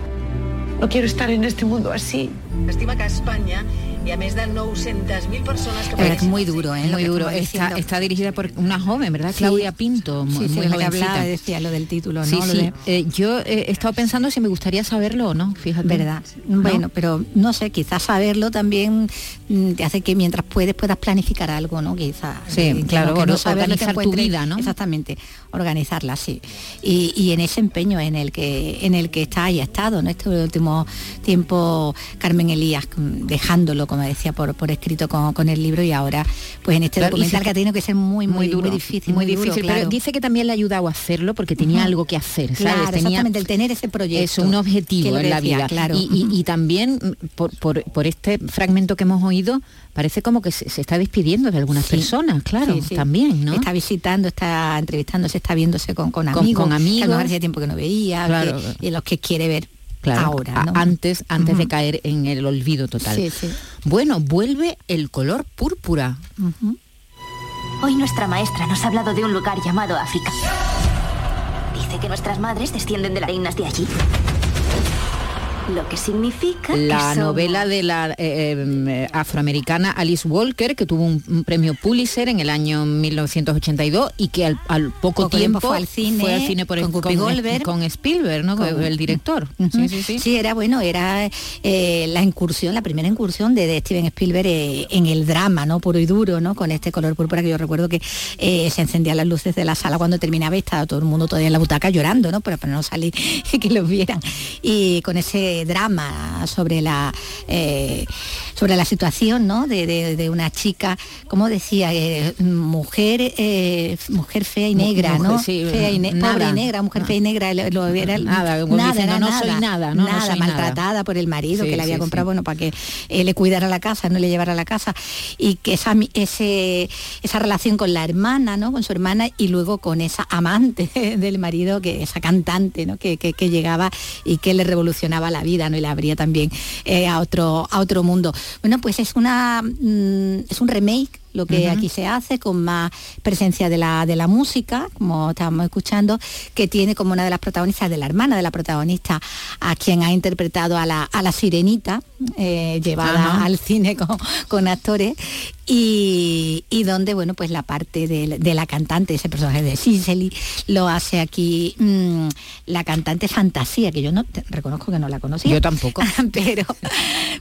No quiero estar en este mundo así. Estima que a Espanya hi ha més de 900.000 persones que es muy duro, ¿eh? Muy duro. Está, dirigida por una joven, ¿verdad? Sí. Claudia Pinto, Sí, sí, muy que jovencita. hablaba, decía lo del título, ¿no? Sí, Lo sí. de- Eh, yo he estado pensando si me gustaría saberlo o no, fíjate. ¿Verdad? ¿No? Bueno, pero no sé, quizás saberlo también mm, te hace que mientras puedes puedas planificar algo, ¿no? Quizás. Sí, Eh, que claro, que saberlo te organizar tu vida, ¿no? Exactamente, organizarla, sí. Y, y en ese empeño en el que en el que está y ha estado, ¿no? Este último tiempo Carmen Elías mm, dejándolo, como decía, por, por escrito con, con el libro y ahora pues en este Claro, documental que ha tenido que ser muy, muy, duro, muy difícil. muy, difícil. claro. Pero dice que también le ha ayudado a hacerlo porque tenía algo que hacer, ¿sabes? Claro, tenía exactamente, el tener ese proyecto. Es un objetivo en la vida. claro. Y, y- y también mm, por, por- por este fragmento que hemos oído, parece como que se, se está despidiendo de algunas Sí. personas, claro, Sí, sí. también, ¿no? Está visitando, está entrevistándose, está viéndose con, con Con- amigos, con que a lo mejor amigos. hacía tiempo que no veía, que- y los que quiere ver Claro, ahora, antes, antes de caer en el olvido total. Sí, sí. Bueno, vuelve el color púrpura. Hoy nuestra maestra nos ha hablado de un lugar llamado África. Dice que nuestras madres descienden de las reinas de allí. Lo que significa La que novela de la eh, eh, afroamericana Alice Walker, que tuvo un, un premio Pulitzer en el año 1982 y que al, al poco, Poco tiempo tiempo fue al cine, por con con, Goldberg. con Spielberg, ¿no? Con- el director. Ujú. Sí, sí, sí. Sí, era bueno, era eh, la incursión, la primera incursión de, de Steven Spielberg eh, en el drama, ¿no? Puro y duro, ¿no? Con este color púrpura que yo recuerdo que eh, se encendían las luces de la sala cuando terminaba y estaba todo el mundo todavía en la butaca llorando, ¿no? Pero para no salir <laughs> y que los vieran. Y con ese drama sobre la eh, sobre la situación, ¿no? De, de- de una chica, como decía, eh, mujer eh, mujer fea y negra, mujer, ¿no? sí, fea y ne- nada. pobre y negra, mujer fea y negra, lo, era Nada, como diciendo, no soy nada, no, no nada, soy maltratada por el marido Sí, que le había sí, comprado, bueno, para que le cuidara la casa, no le llevara a la casa. Y que esa, ese, esa relación con la hermana, ¿no? Con su hermana y luego con esa amante <laughs> del marido, que esa cantante, ¿no? Que, que- que llegaba y que le revolucionaba la vida, ¿no? Y la abría también eh, a otro, a otro mundo. Bueno, pues es una mm, es un remake lo que aquí se hace con más presencia de la, de la música, como estábamos escuchando, que tiene como una de las protagonistas, de la hermana de la protagonista, a quien ha interpretado a la, a la sirenita, eh, llevada al cine con, con actores, y, y donde, bueno, pues la parte de, de la cantante, ese personaje de Cicely, lo hace aquí mm, la cantante Fantasía, que yo no te- reconozco que no la conocía. Yo tampoco. <laughs> pero,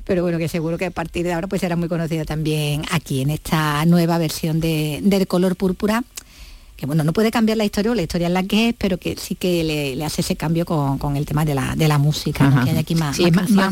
pero bueno, que seguro que a partir de ahora pues será muy conocida también aquí en esta nueva versión de, del color púrpura que bueno, no puede cambiar la historia, o la historia es la que es, pero que sí que le, le hace ese cambio con, con el tema de la, de la música, ¿no? Que hay aquí más, Sí,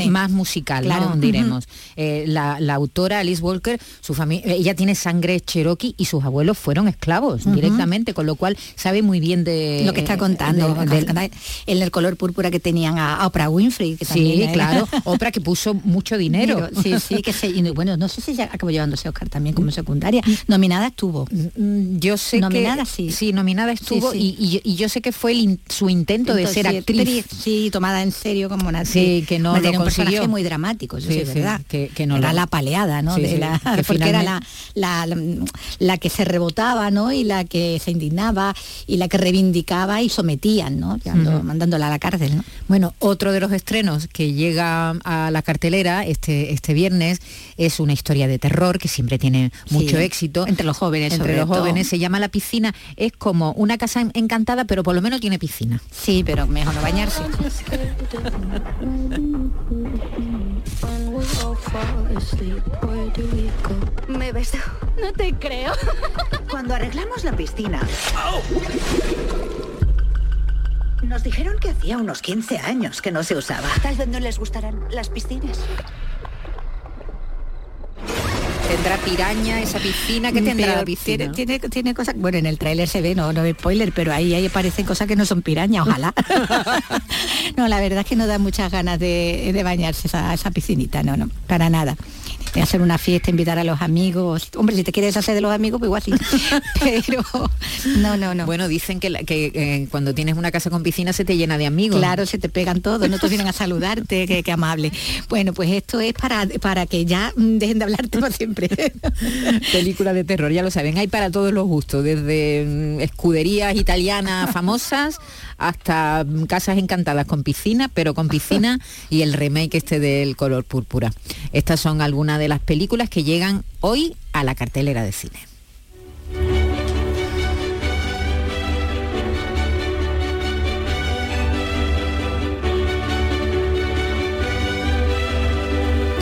más musical, Claro. ¿no? diremos. Eh, la, la autora Alice Walker, su familia, ella tiene sangre cherokee y sus abuelos fueron esclavos directamente, con lo cual sabe muy bien de lo que está contando del- del- en el color púrpura que tenían a, Oprah Winfrey que Sí, era- claro. <laughs> Oprah que puso mucho dinero. sí sí que se y bueno no sé si ya acabó llevándose Oscar también como secundaria nominada estuvo Mm, yo sé nominada que sí nominada estuvo Sí, sí. Y, y- y yo sé que fue el in- su intento de ser actriz. sí tomada en serio como una Sí, que no lo tenía un personaje muy dramático es sí, verdad. que- que no era lo- la paleada no de la, que porque era la, la, la, la que se rebotaba no y la que se indignaba y la que reivindicaba y sometían no mandándola a la cárcel no Bueno, otro de los estrenos que llega a la cartelera este, este viernes es una historia de terror que siempre tiene mucho éxito. entre los jóvenes, Entre sobre los todo. jóvenes se llama La Piscina. Es como una casa en- encantada, pero por lo menos tiene piscina. sí pero mejor no bañarse Me beso. No te creo. Cuando arreglamos la piscina. Nos dijeron que hacía unos 15 años que no se usaba. Tal vez no les gustarán las piscinas. Tendrá piraña esa piscina que tendrá Pero la piscina. Tiene, tiene, tiene cosas. Bueno, en el tráiler se ve, no, no es spoiler, pero ahí, ahí aparecen cosas que no son pirañas, ojalá. <laughs> <laughs> no, la verdad es que no da muchas ganas de, de bañarse esa, esa piscinita, no, no, para nada. De hacer una fiesta, invitar a los amigos. Hombre, si te quieres hacer de los amigos, pues igual sí. <laughs> Pero no, no, no. Bueno, dicen que, la- que, eh, cuando tienes una casa con piscina se te llena de amigos. Claro, se te pegan todos, no todos vienen a saludarte, qué, qué amable. Bueno, pues esto es para, para que ya mm, dejen de hablarte para siempre. <laughs> Película de terror, ya lo saben, hay para todos los gustos, desde mm, escuderías italianas famosas hasta mm, casas encantadas con piscina, pero con piscina y el remake este del color púrpura. Estas son algunas de las películas que llegan hoy a la cartelera de cine.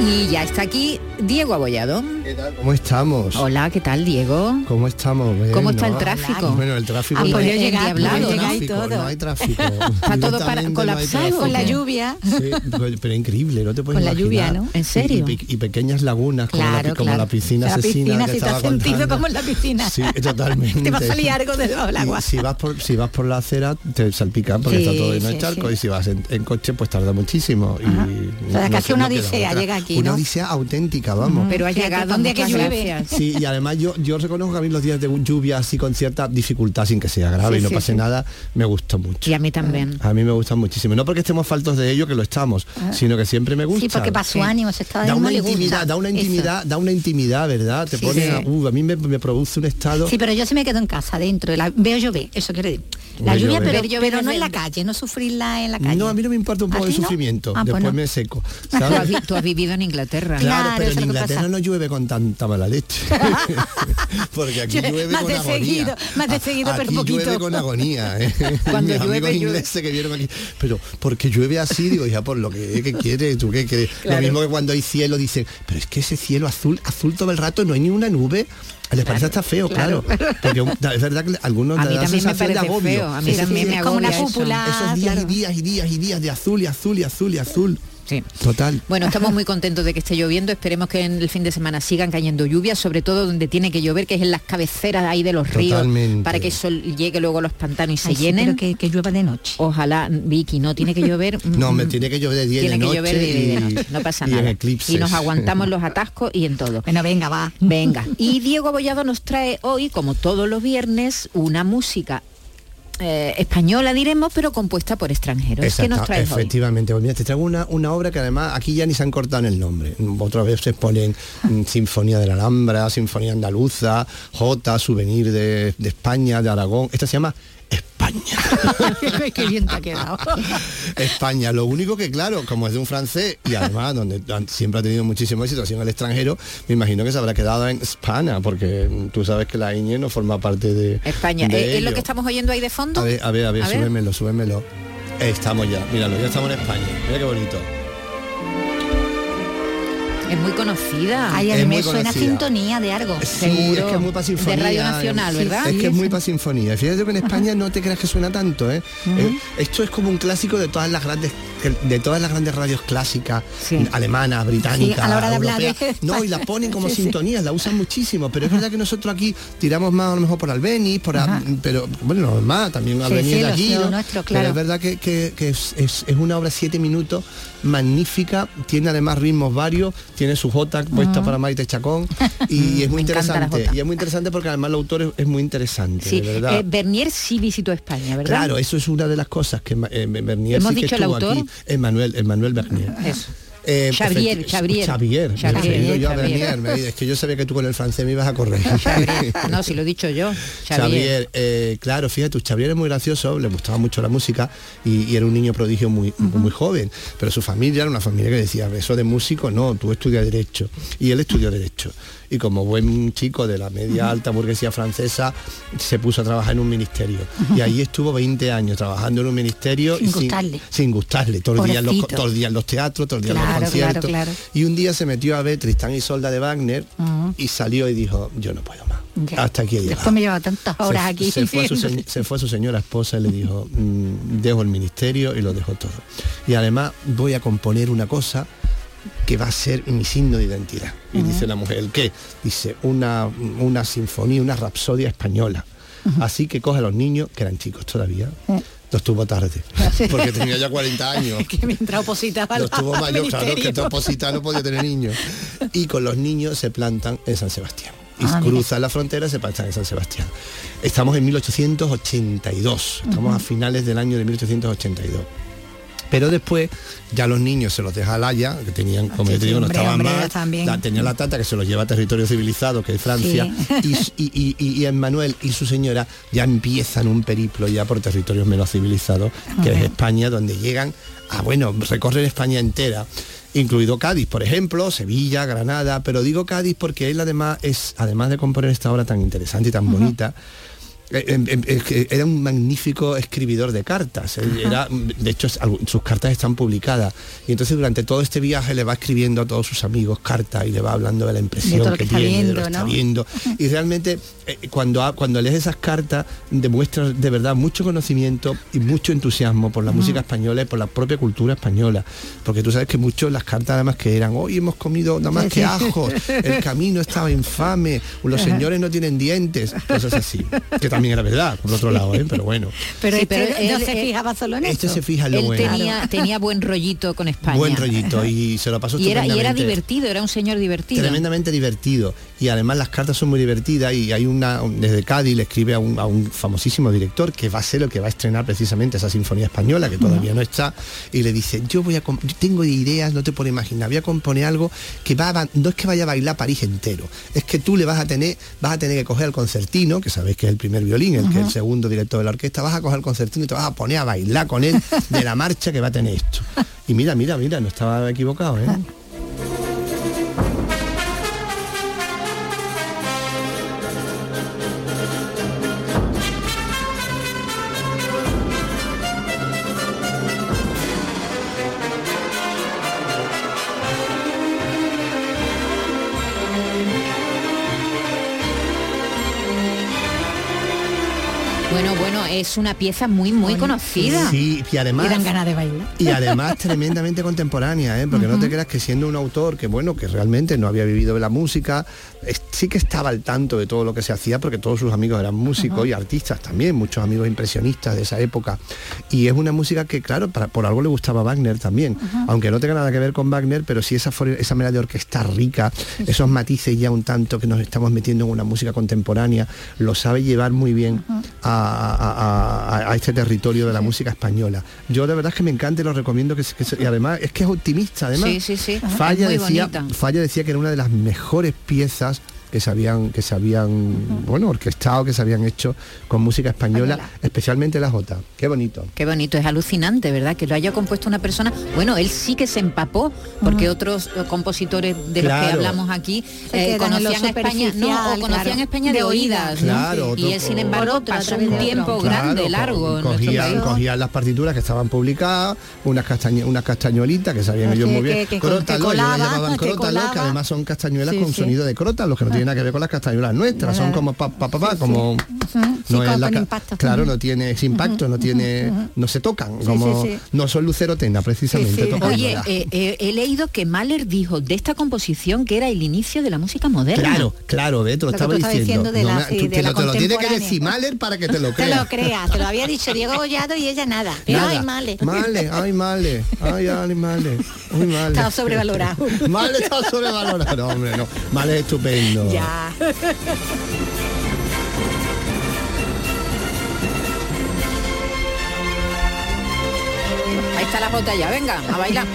Y ya está aquí Diego Abollado. ¿Cómo estamos? Hola, ¿qué tal, Diego? ¿Cómo estamos? ¿Cómo está Bueno, el tráfico? Bueno, el tráfico. Ah, no hay- ya llegué, no hay ¿no? tráfico, todo. no hay tráfico. <laughs> Está todo para- no colapsado. tráfico. Con la lluvia. Sí, pues, pero increíble, no te puedes Con la lluvia, imaginar. ¿no? ¿En Y- serio? Y, pe- y pequeñas lagunas como, la, Claro, como claro. la piscina la asesina piscina, que si te has sentido contando. como en la piscina. Sí, totalmente. Te va a salir algo debajo del Y agua. si vas por si vas por la acera te salpican porque Sí, está todo lleno de sí, charco sí. y si vas en, en coche pues tarda muchísimo y O sea, no casi una no odisea llega aquí, una ¿no? odisea auténtica vamos Pero ha llegado un día que llueve. Sí, y además yo, yo reconozco que a mí los días de lluvia así con cierta dificultad, sin que sea grave Sí, y no sí, pase sí. nada, me gustó mucho. Y a mí también. A mí me gustan muchísimo. No porque estemos faltos de ello, que lo estamos, Ah. sino que siempre me gusta. Sí, porque para su ánimo, se está Da una le gusta. intimidad, da una Eso. intimidad, da una intimidad, ¿verdad? Te Sí, pone, sí. a, uh, a mí me, me produce un estado. Sí, pero yo sí me quedo en casa, dentro. la- veo llover, eso quiere decir. La Ver lluvia, pero, llover pero no en la calle, no sufrirla en la calle. No, a mí no me importa un poco ¿A el ti no? sufrimiento. Ah, pues Después no. me seco. <laughs> Tú has, ¿sabes? vi- tú has vivido en Inglaterra. Claro, pero en Inglaterra no llueve con tanta mala leche. <laughs> Porque aquí Llueve llueve más con de agonía. seguido, más de seguido, pero aquí poquito. llueve con agonía. <laughs> ¿eh? Cuando Mis llueve, amigos llueve. ingleses que vieron aquí. Pero porque llueve así, digo, ya por lo que, que quiere, tú qué crees. Claro. Lo mismo que cuando hay cielo, dicen, pero es que ese cielo azul, azul todo el rato, no hay ni una nube. Les parece hasta feo, claro. Porque un- es verdad que algunos A mí también me sensación de parece agobio. feo, a mí también me como una agobia cúpula. Esos días claro. y días y días y días de azul y azul y azul y azul. Sí. Total. Bueno, estamos muy contentos de que esté lloviendo. Esperemos que en el fin de semana sigan cayendo lluvias, sobre todo donde tiene que llover, que es en las cabeceras ahí de los ríos, para que eso llegue luego a los pantanos y se Ay, sí, llenen. pero que, que llueva de noche. Ojalá, Vicky, no tiene que llover. <laughs> No, me tiene que llover de día y tiene de que noche. llover de día y de noche, no pasa y nada. eclipses. Y nos aguantamos los atascos y en todo. Bueno, venga, va. Venga. Y Diego Abollado nos trae hoy, como todos los viernes, una música eh, española, diremos, pero compuesta por extranjeros. ¿Qué Exacto, nos traes hoy? efectivamente. Pues mira, te traigo una, una obra que además aquí ya ni se han cortado en el nombre. Otra vez se ponen mm, Sinfonía de la Alhambra, Sinfonía Andaluza, Jota, Souvenir de, de España, de Aragón. Esta se llama <laughs> Qué bien te ha quedado. España. Lo único que, claro, como es de un francés y además donde siempre ha tenido muchísimo éxito así en el extranjero, me imagino que se habrá quedado en España, porque tú sabes que la ñ no forma parte de España. de ¿Es lo que estamos oyendo ahí de fondo? A ver, a ver, a ver, A ver. súbemelo, súbemelo. Estamos ya, míralo, ya estamos en España. Mira qué bonito. Es muy conocida. Ay, a mí me suena conocida. sintonía de algo. Sí, es que es muy para sinfonía. De Radio Nacional, Sí, ¿verdad? Es que es muy para sinfonía. Fíjate que en España no te creas que suena tanto, ¿eh? Eh, Esto es como un clásico de todas las grandes de todas las grandes radios clásicas, alemanas, británicas, Sí, a la hora de hablar de europeas. No, y la ponen como <laughs> Sí, sí. sintonías, la usan muchísimo, pero es verdad que nosotros aquí tiramos más a lo mejor por Albeniz, por a- pero bueno, normal, también Sí, Albeniz sí, de aquí, lo ¿no? nuestro, Pero es verdad que, que- que es, es- es una obra siete minutos, magnífica, tiene además ritmos varios, tiene su jota puesta Ujú. para Maite Chacón <laughs> y es muy interesante. Y es muy interesante porque además el autor es, es muy interesante, Sí, de verdad. eh, Bernier sí visitó España, ¿verdad? Claro, eso es una de las cosas que eh, Bernier ¿Hemos sí que dicho el estuvo autor? aquí. Emmanuel, Emmanuel Bernier. Eso. Eh, Xavier, Xavier. Xavier, Xavier, yo a Xavier. Bernier, me- es que yo sabía que tú con el francés me ibas a correr. <laughs> No, si lo he dicho yo. Xavier, Xavier. eh, claro, fíjate, Xavier es muy gracioso, le gustaba mucho la música y, y era un niño prodigio muy, muy joven, pero su familia era una familia que decía, eso de músico no, tú estudias Derecho. Y él estudió Derecho. Y como buen chico de la media alta burguesía francesa, se puso a trabajar en un ministerio. Y ahí estuvo 20 años trabajando en un ministerio. Sin y gustarle. Sin, gustarle. Todo el, día en los, Pobrecito. todo el día en los teatros, todo el día en Claro, conciertos. claro, claro. Y un día se metió a ver Tristán y Solda de Wagner y salió y dijo, yo no puedo más. Ya. Hasta aquí he llegado. Después me lleva tantas horas se, aquí. se fue, a su, se- <laughs> fue su señora esposa y le dijo, "Mm, dejo el ministerio y lo dejo todo. Y además voy a componer una cosa que va a ser mi signo de identidad. Y dice la mujer, ¿el qué? Dice, una, una sinfonía, una rapsodia española. Así que coge a los niños, que eran chicos todavía, los tuvo tarde, <laughs> porque tenía ya 40 <laughs> años. que mientras opositaba Los al tuvo mayor, claro, que ministerio. Toposita no podía tener niños. Y con los niños se plantan en San Sebastián. Y Ah, cruzan la frontera y se plantan en San Sebastián. Estamos en 1882, estamos a finales del año de 1882. Pero después ya los niños se los deja al Haya, que tenían, como Sí, yo te digo, sí, no estaban hombre, mal. La, tenía la tata que se los lleva a territorio civilizado, que es Francia. Y, y, y, y Emmanuel y su señora ya empiezan un periplo ya por territorios menos civilizados, que es. España, donde llegan a, bueno, recorren España entera incluido Cádiz, por ejemplo, Sevilla, Granada, pero digo Cádiz porque él además es, además de componer esta obra tan interesante y tan bonita, era un magnífico escribidor de cartas. Era, de hecho, sus cartas están publicadas. Y entonces durante todo este viaje le va escribiendo a todos sus amigos cartas y le va hablando de la impresión De que, tiene, de lo que está viendo. Y realmente eh, cuando, cuando lees esas cartas demuestra de verdad mucho conocimiento y mucho entusiasmo por la música española y por la propia cultura española. Porque tú sabes que muchos las cartas además que eran, hoy hemos comido nada más que ajos, el camino estaba infame, los señores no tienen dientes, cosas así. Que también era verdad, por otro lado, ¿eh? pero bueno. <laughs> Pero, Sí, este no él- se fijaba solo en Este eso. se fija en lo Él bueno. tenía, tenía buen rollito con España. Buen rollito y se lo pasó Y era, y era divertido, era un señor divertido. Tremendamente divertido. Y además las cartas son muy divertidas y hay una, desde Cádiz le escribe a un, a un famosísimo director que va a ser el que va a estrenar precisamente esa sinfonía española que todavía no está y le dice, yo voy a, yo tengo ideas, no te puedes imaginar, voy a componer algo que va a, no es que vaya a bailar París entero, es que tú le vas a tener, vas a tener que coger al concertino, que sabéis que es el primer violín, el que es el segundo director de la orquesta, vas a coger al concertino y te vas a poner a bailar con él de la marcha que va a tener esto. Y mira, mira, mira, no estaba equivocado, ¿eh? Es una pieza muy, muy conocida. Sí, y además... Y dan ganas de bailar. Y además <laughs> tremendamente contemporánea, ¿eh? porque no te creas que siendo un autor que bueno, que realmente no había vivido de la música, es- sí que estaba al tanto de todo lo que se hacía, porque todos sus amigos eran músicos y artistas también, muchos amigos impresionistas de esa época. Y es una música que, claro, para- por algo le gustaba Wagner también, aunque no tenga nada que ver con Wagner, pero sí esa, esa manera de orquestar rica, esos matices ya un tanto que nos estamos metiendo en una música contemporánea, lo sabe llevar muy bien a, a- a- a este territorio de la música española. Yo de verdad es que me encanta y lo recomiendo que, se- que y además es que es optimista además. Sí, sí, sí. Falla decía, bonita. Falla decía que era una de las mejores piezas que se habían, que se habían bueno, orquestado, que se habían hecho con música española, especialmente la Jota. Qué bonito. Qué bonito, es alucinante, ¿verdad? Que lo haya compuesto una persona. Bueno, él sí que se empapó, porque otros eh, compositores de los que hablamos aquí eh, conocían España, no, o conocían claro. España de, De oídas. Claro, y él, sin Por embargo, otro, pasó un tiempo otro. grande, Claro, largo. cogían, cogían las partituras que estaban publicadas, unas, castañe- unas castañuelitas que sabían Que- ellos muy que- bien. que- que las llamaban que que además son castañuelas Sí, con sí. sonido de crótalos, que no <laughs> tienen nada que ver con las castañuelas nuestras, son como pa, pa, pa, pa, como Sí, no es la impacto. claro, no tiene ese impacto, no tiene, no se tocan, Sí, como sí, sí. no son lucerotena precisamente. Sí, sí. tocándola. Oye, eh, eh, he leído que Mahler dijo de esta composición que era el inicio de la música moderna. Claro, claro, ve, te lo, estaba diciendo. diciendo de No la- sí, tú- de te la lo, te lo tiene que decir Mahler para que te lo <laughs> Te creas. lo creas, te lo había dicho Diego Gollado y ella nada. <laughs> Nada. Ay, male. Male, ay, male. Ay, <laughs> ay, male. Muy male. Estaba sobrevalorado. Male está sobrevalorado. No, hombre, no. Male es estupendo. Ahí está la ya, venga, a bailar.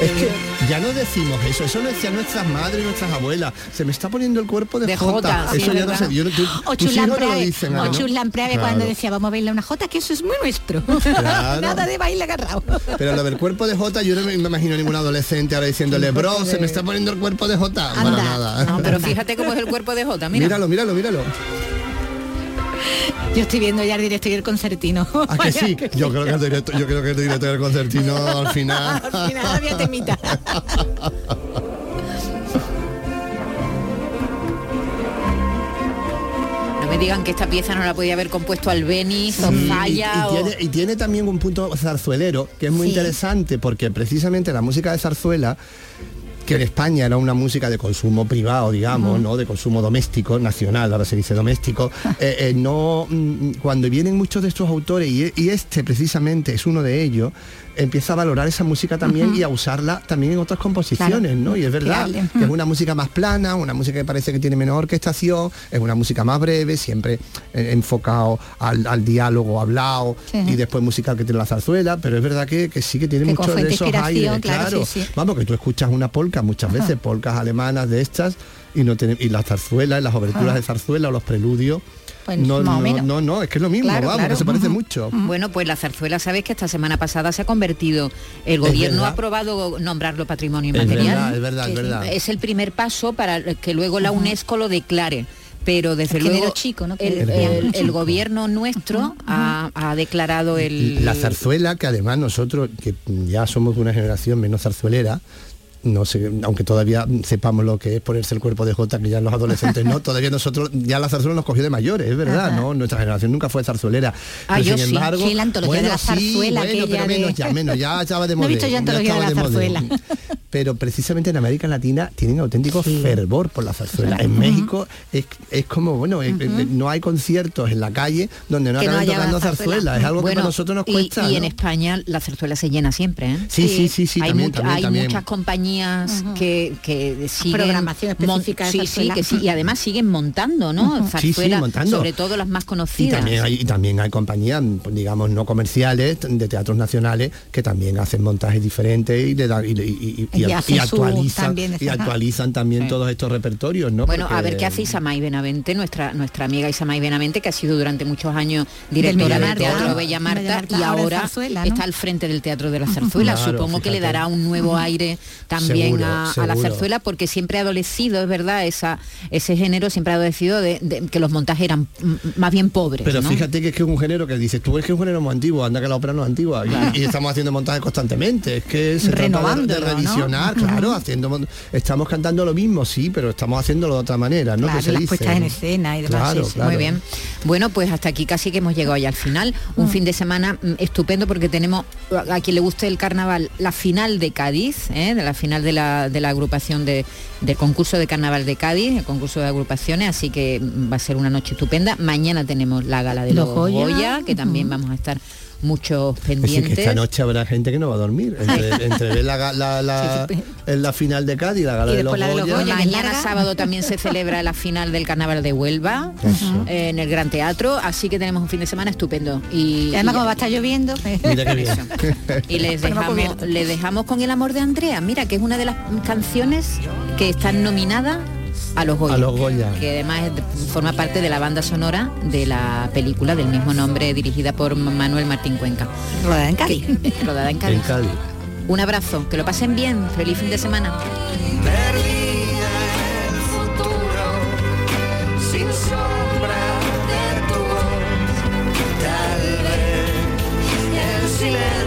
Es que ya no decimos eso, eso lo decían nuestras madres y nuestras abuelas. Se me está poniendo el cuerpo de, De jota. eso es ya no verdad. sé. Yo, tú- O tus hijos no lo Chuslampreave, dicen. ¿a o que no? Chuslampreave Claro. cuando decía vamos a bailar una jota, que eso es muy nuestro. Claro. <laughs> Nada de baile agarrado. Pero lo del cuerpo de Jota, yo no me imagino ningún adolescente ahora diciéndole, bro, se me está poniendo el cuerpo de Jota. Para nada. No, pero fíjate cómo es el cuerpo de Jota, <laughs> mira. Míralo, míralo, míralo. <laughs> Yo estoy viendo ya el directo y el concertino. ¿A que sí? Yo creo que el directo, yo creo que el directo del concertino <laughs> al final. Al final había temita. No me digan que esta pieza no la podía haber compuesto Albeniz o Sí, y- Falla y, o... tiene, y tiene también un punto zarzuelero que es muy Sí. interesante porque precisamente la música de zarzuela que en España era una música de consumo privado, digamos, ¿no? De consumo doméstico, nacional, ahora se dice doméstico. <laughs> eh, eh, no, mm, cuando vienen muchos de estos autores, y, y este precisamente es uno de ellos, empieza a valorar esa música también y a usarla también en otras composiciones, Claro. ¿no? Y es verdad que es una música más plana, una música que parece que tiene menos orquestación, es una música más breve, siempre eh, enfocado al, al diálogo hablado Sí. y después musical que tiene la zarzuela, pero es verdad que, que sí que tiene Que mucho de esos aires, claro, claro. sí, sí. Vamos, que tú escuchas una polca muchas veces, polcas alemanas de estas, y no tiene, y las zarzuelas, las oberturas Ah. de zarzuela o los preludios. Pues no, más o no, menos. no, no, es que es lo mismo, Claro, vamos, claro. que se parece mucho. Bueno, pues la zarzuela, sabes que esta semana pasada se ha convertido, el gobierno ha aprobado nombrarlo patrimonio Es inmaterial. verdad, es verdad, es verdad. Es el primer paso para que luego la UNESCO lo declare. Pero desde El luego chico, ¿no? Que el, decían. el- el gobierno nuestro ha, ha declarado el La zarzuela, que además nosotros, que ya somos de una generación menos zarzuelera, no sé, aunque todavía sepamos lo que es ponerse el cuerpo de Jota, que ya los adolescentes no, <laughs> todavía nosotros, ya la zarzuela nos cogió de mayores, es verdad, Ajá. ¿no? Nuestra generación nunca fue zarzuelera. Ah, Pero yo sin sí. embargo, Sí, la antología de la sí, zarzuela, bueno, aquella pero menos de- ya, menos, ya estaba de <laughs> No he moda. visto yo antología de la zarzuela. <laughs> Pero precisamente en América Latina tienen auténtico fervor por la zarzuela. En. México es, es como, bueno, eh, no hay conciertos en la calle donde no no acaben haya tocando zarzuela. zarzuela. Es algo que para nosotros nos cuesta. Y, en ¿no? España la zarzuela se llena siempre, ¿eh? Sí, sí, sí, sí, hay también, much- también, hay también. muchas compañías que, que siguen Programación específica de sí, sí, que sí, y además siguen montando, ¿no? Ujú. Sí, sí, montando. sobre todo las más Y conocidas. también, hay, y también hay compañías, digamos, no comerciales, de teatros nacionales, que también hacen montajes diferentes y le dan y, y- y- y- Y hacen y su actualizan, también, y actualizan también Sí. todos estos repertorios, ¿no? Bueno, a ver qué hace Isamay Benavente, nuestra nuestra amiga Isamay Benavente, que ha sido durante muchos años directora del Marta, Teatro. Bella Bella Marta, y ahora en ahora Zarzuela, ¿no? está al frente del Teatro de la Zarzuela. Claro, Supongo que le dará un nuevo aire también Seguro, a, a la zarzuela, porque siempre ha adolecido, es verdad, esa, ese género siempre ha adolecido de, de que los montajes eran mm, más bien pobres. Pero ¿no? fíjate que es que es un género que dices, tú ves que es un género muy antiguo, anda que la ópera no es antigua, y- y, estamos haciendo montajes constantemente, es que se trata de, de revisionar, claro, haciendo estamos cantando lo mismo, sí, pero estamos haciéndolo de otra manera, ¿no? Claro, Que se las dice. puestas en escena y demás. Claro, sí. Muy bien. Bueno, pues hasta aquí casi que hemos llegado ya al final. Un fin de semana mm, estupendo porque tenemos, a a quien le guste el carnaval, la final de Cádiz, ¿eh? de la final de la, de la agrupación de, del concurso de carnaval de Cádiz, el concurso de agrupaciones, así que va a ser una noche estupenda. Mañana tenemos la gala de Los los, Goya. Goya, que también vamos a estar muchos Es decir, pendientes. que esta noche habrá gente que no va a dormir. Entre, entre ver la, la, la- en la final de Cádiz, la gala Y de los la de los Goya. Goya, que es Mañana sábado <laughs> también se celebra la final del carnaval de Huelva Eso. eh, en el Gran Teatro, así que tenemos un fin de semana estupendo. Y, Y además y- como va a estar lloviendo. Mira qué bien. y les Bueno, dejamos, les dejamos con el amor de Andrea, mira que es una de las canciones que están nominadas a los Goya. A los Goya. Que además forma parte de la banda sonora de la película del mismo nombre dirigida por Manuel Martín Cuenca. Rodada en Cádiz. <laughs> Rodada en Cádiz. En Cádiz. Un abrazo, que lo pasen bien, feliz fin de semana. sin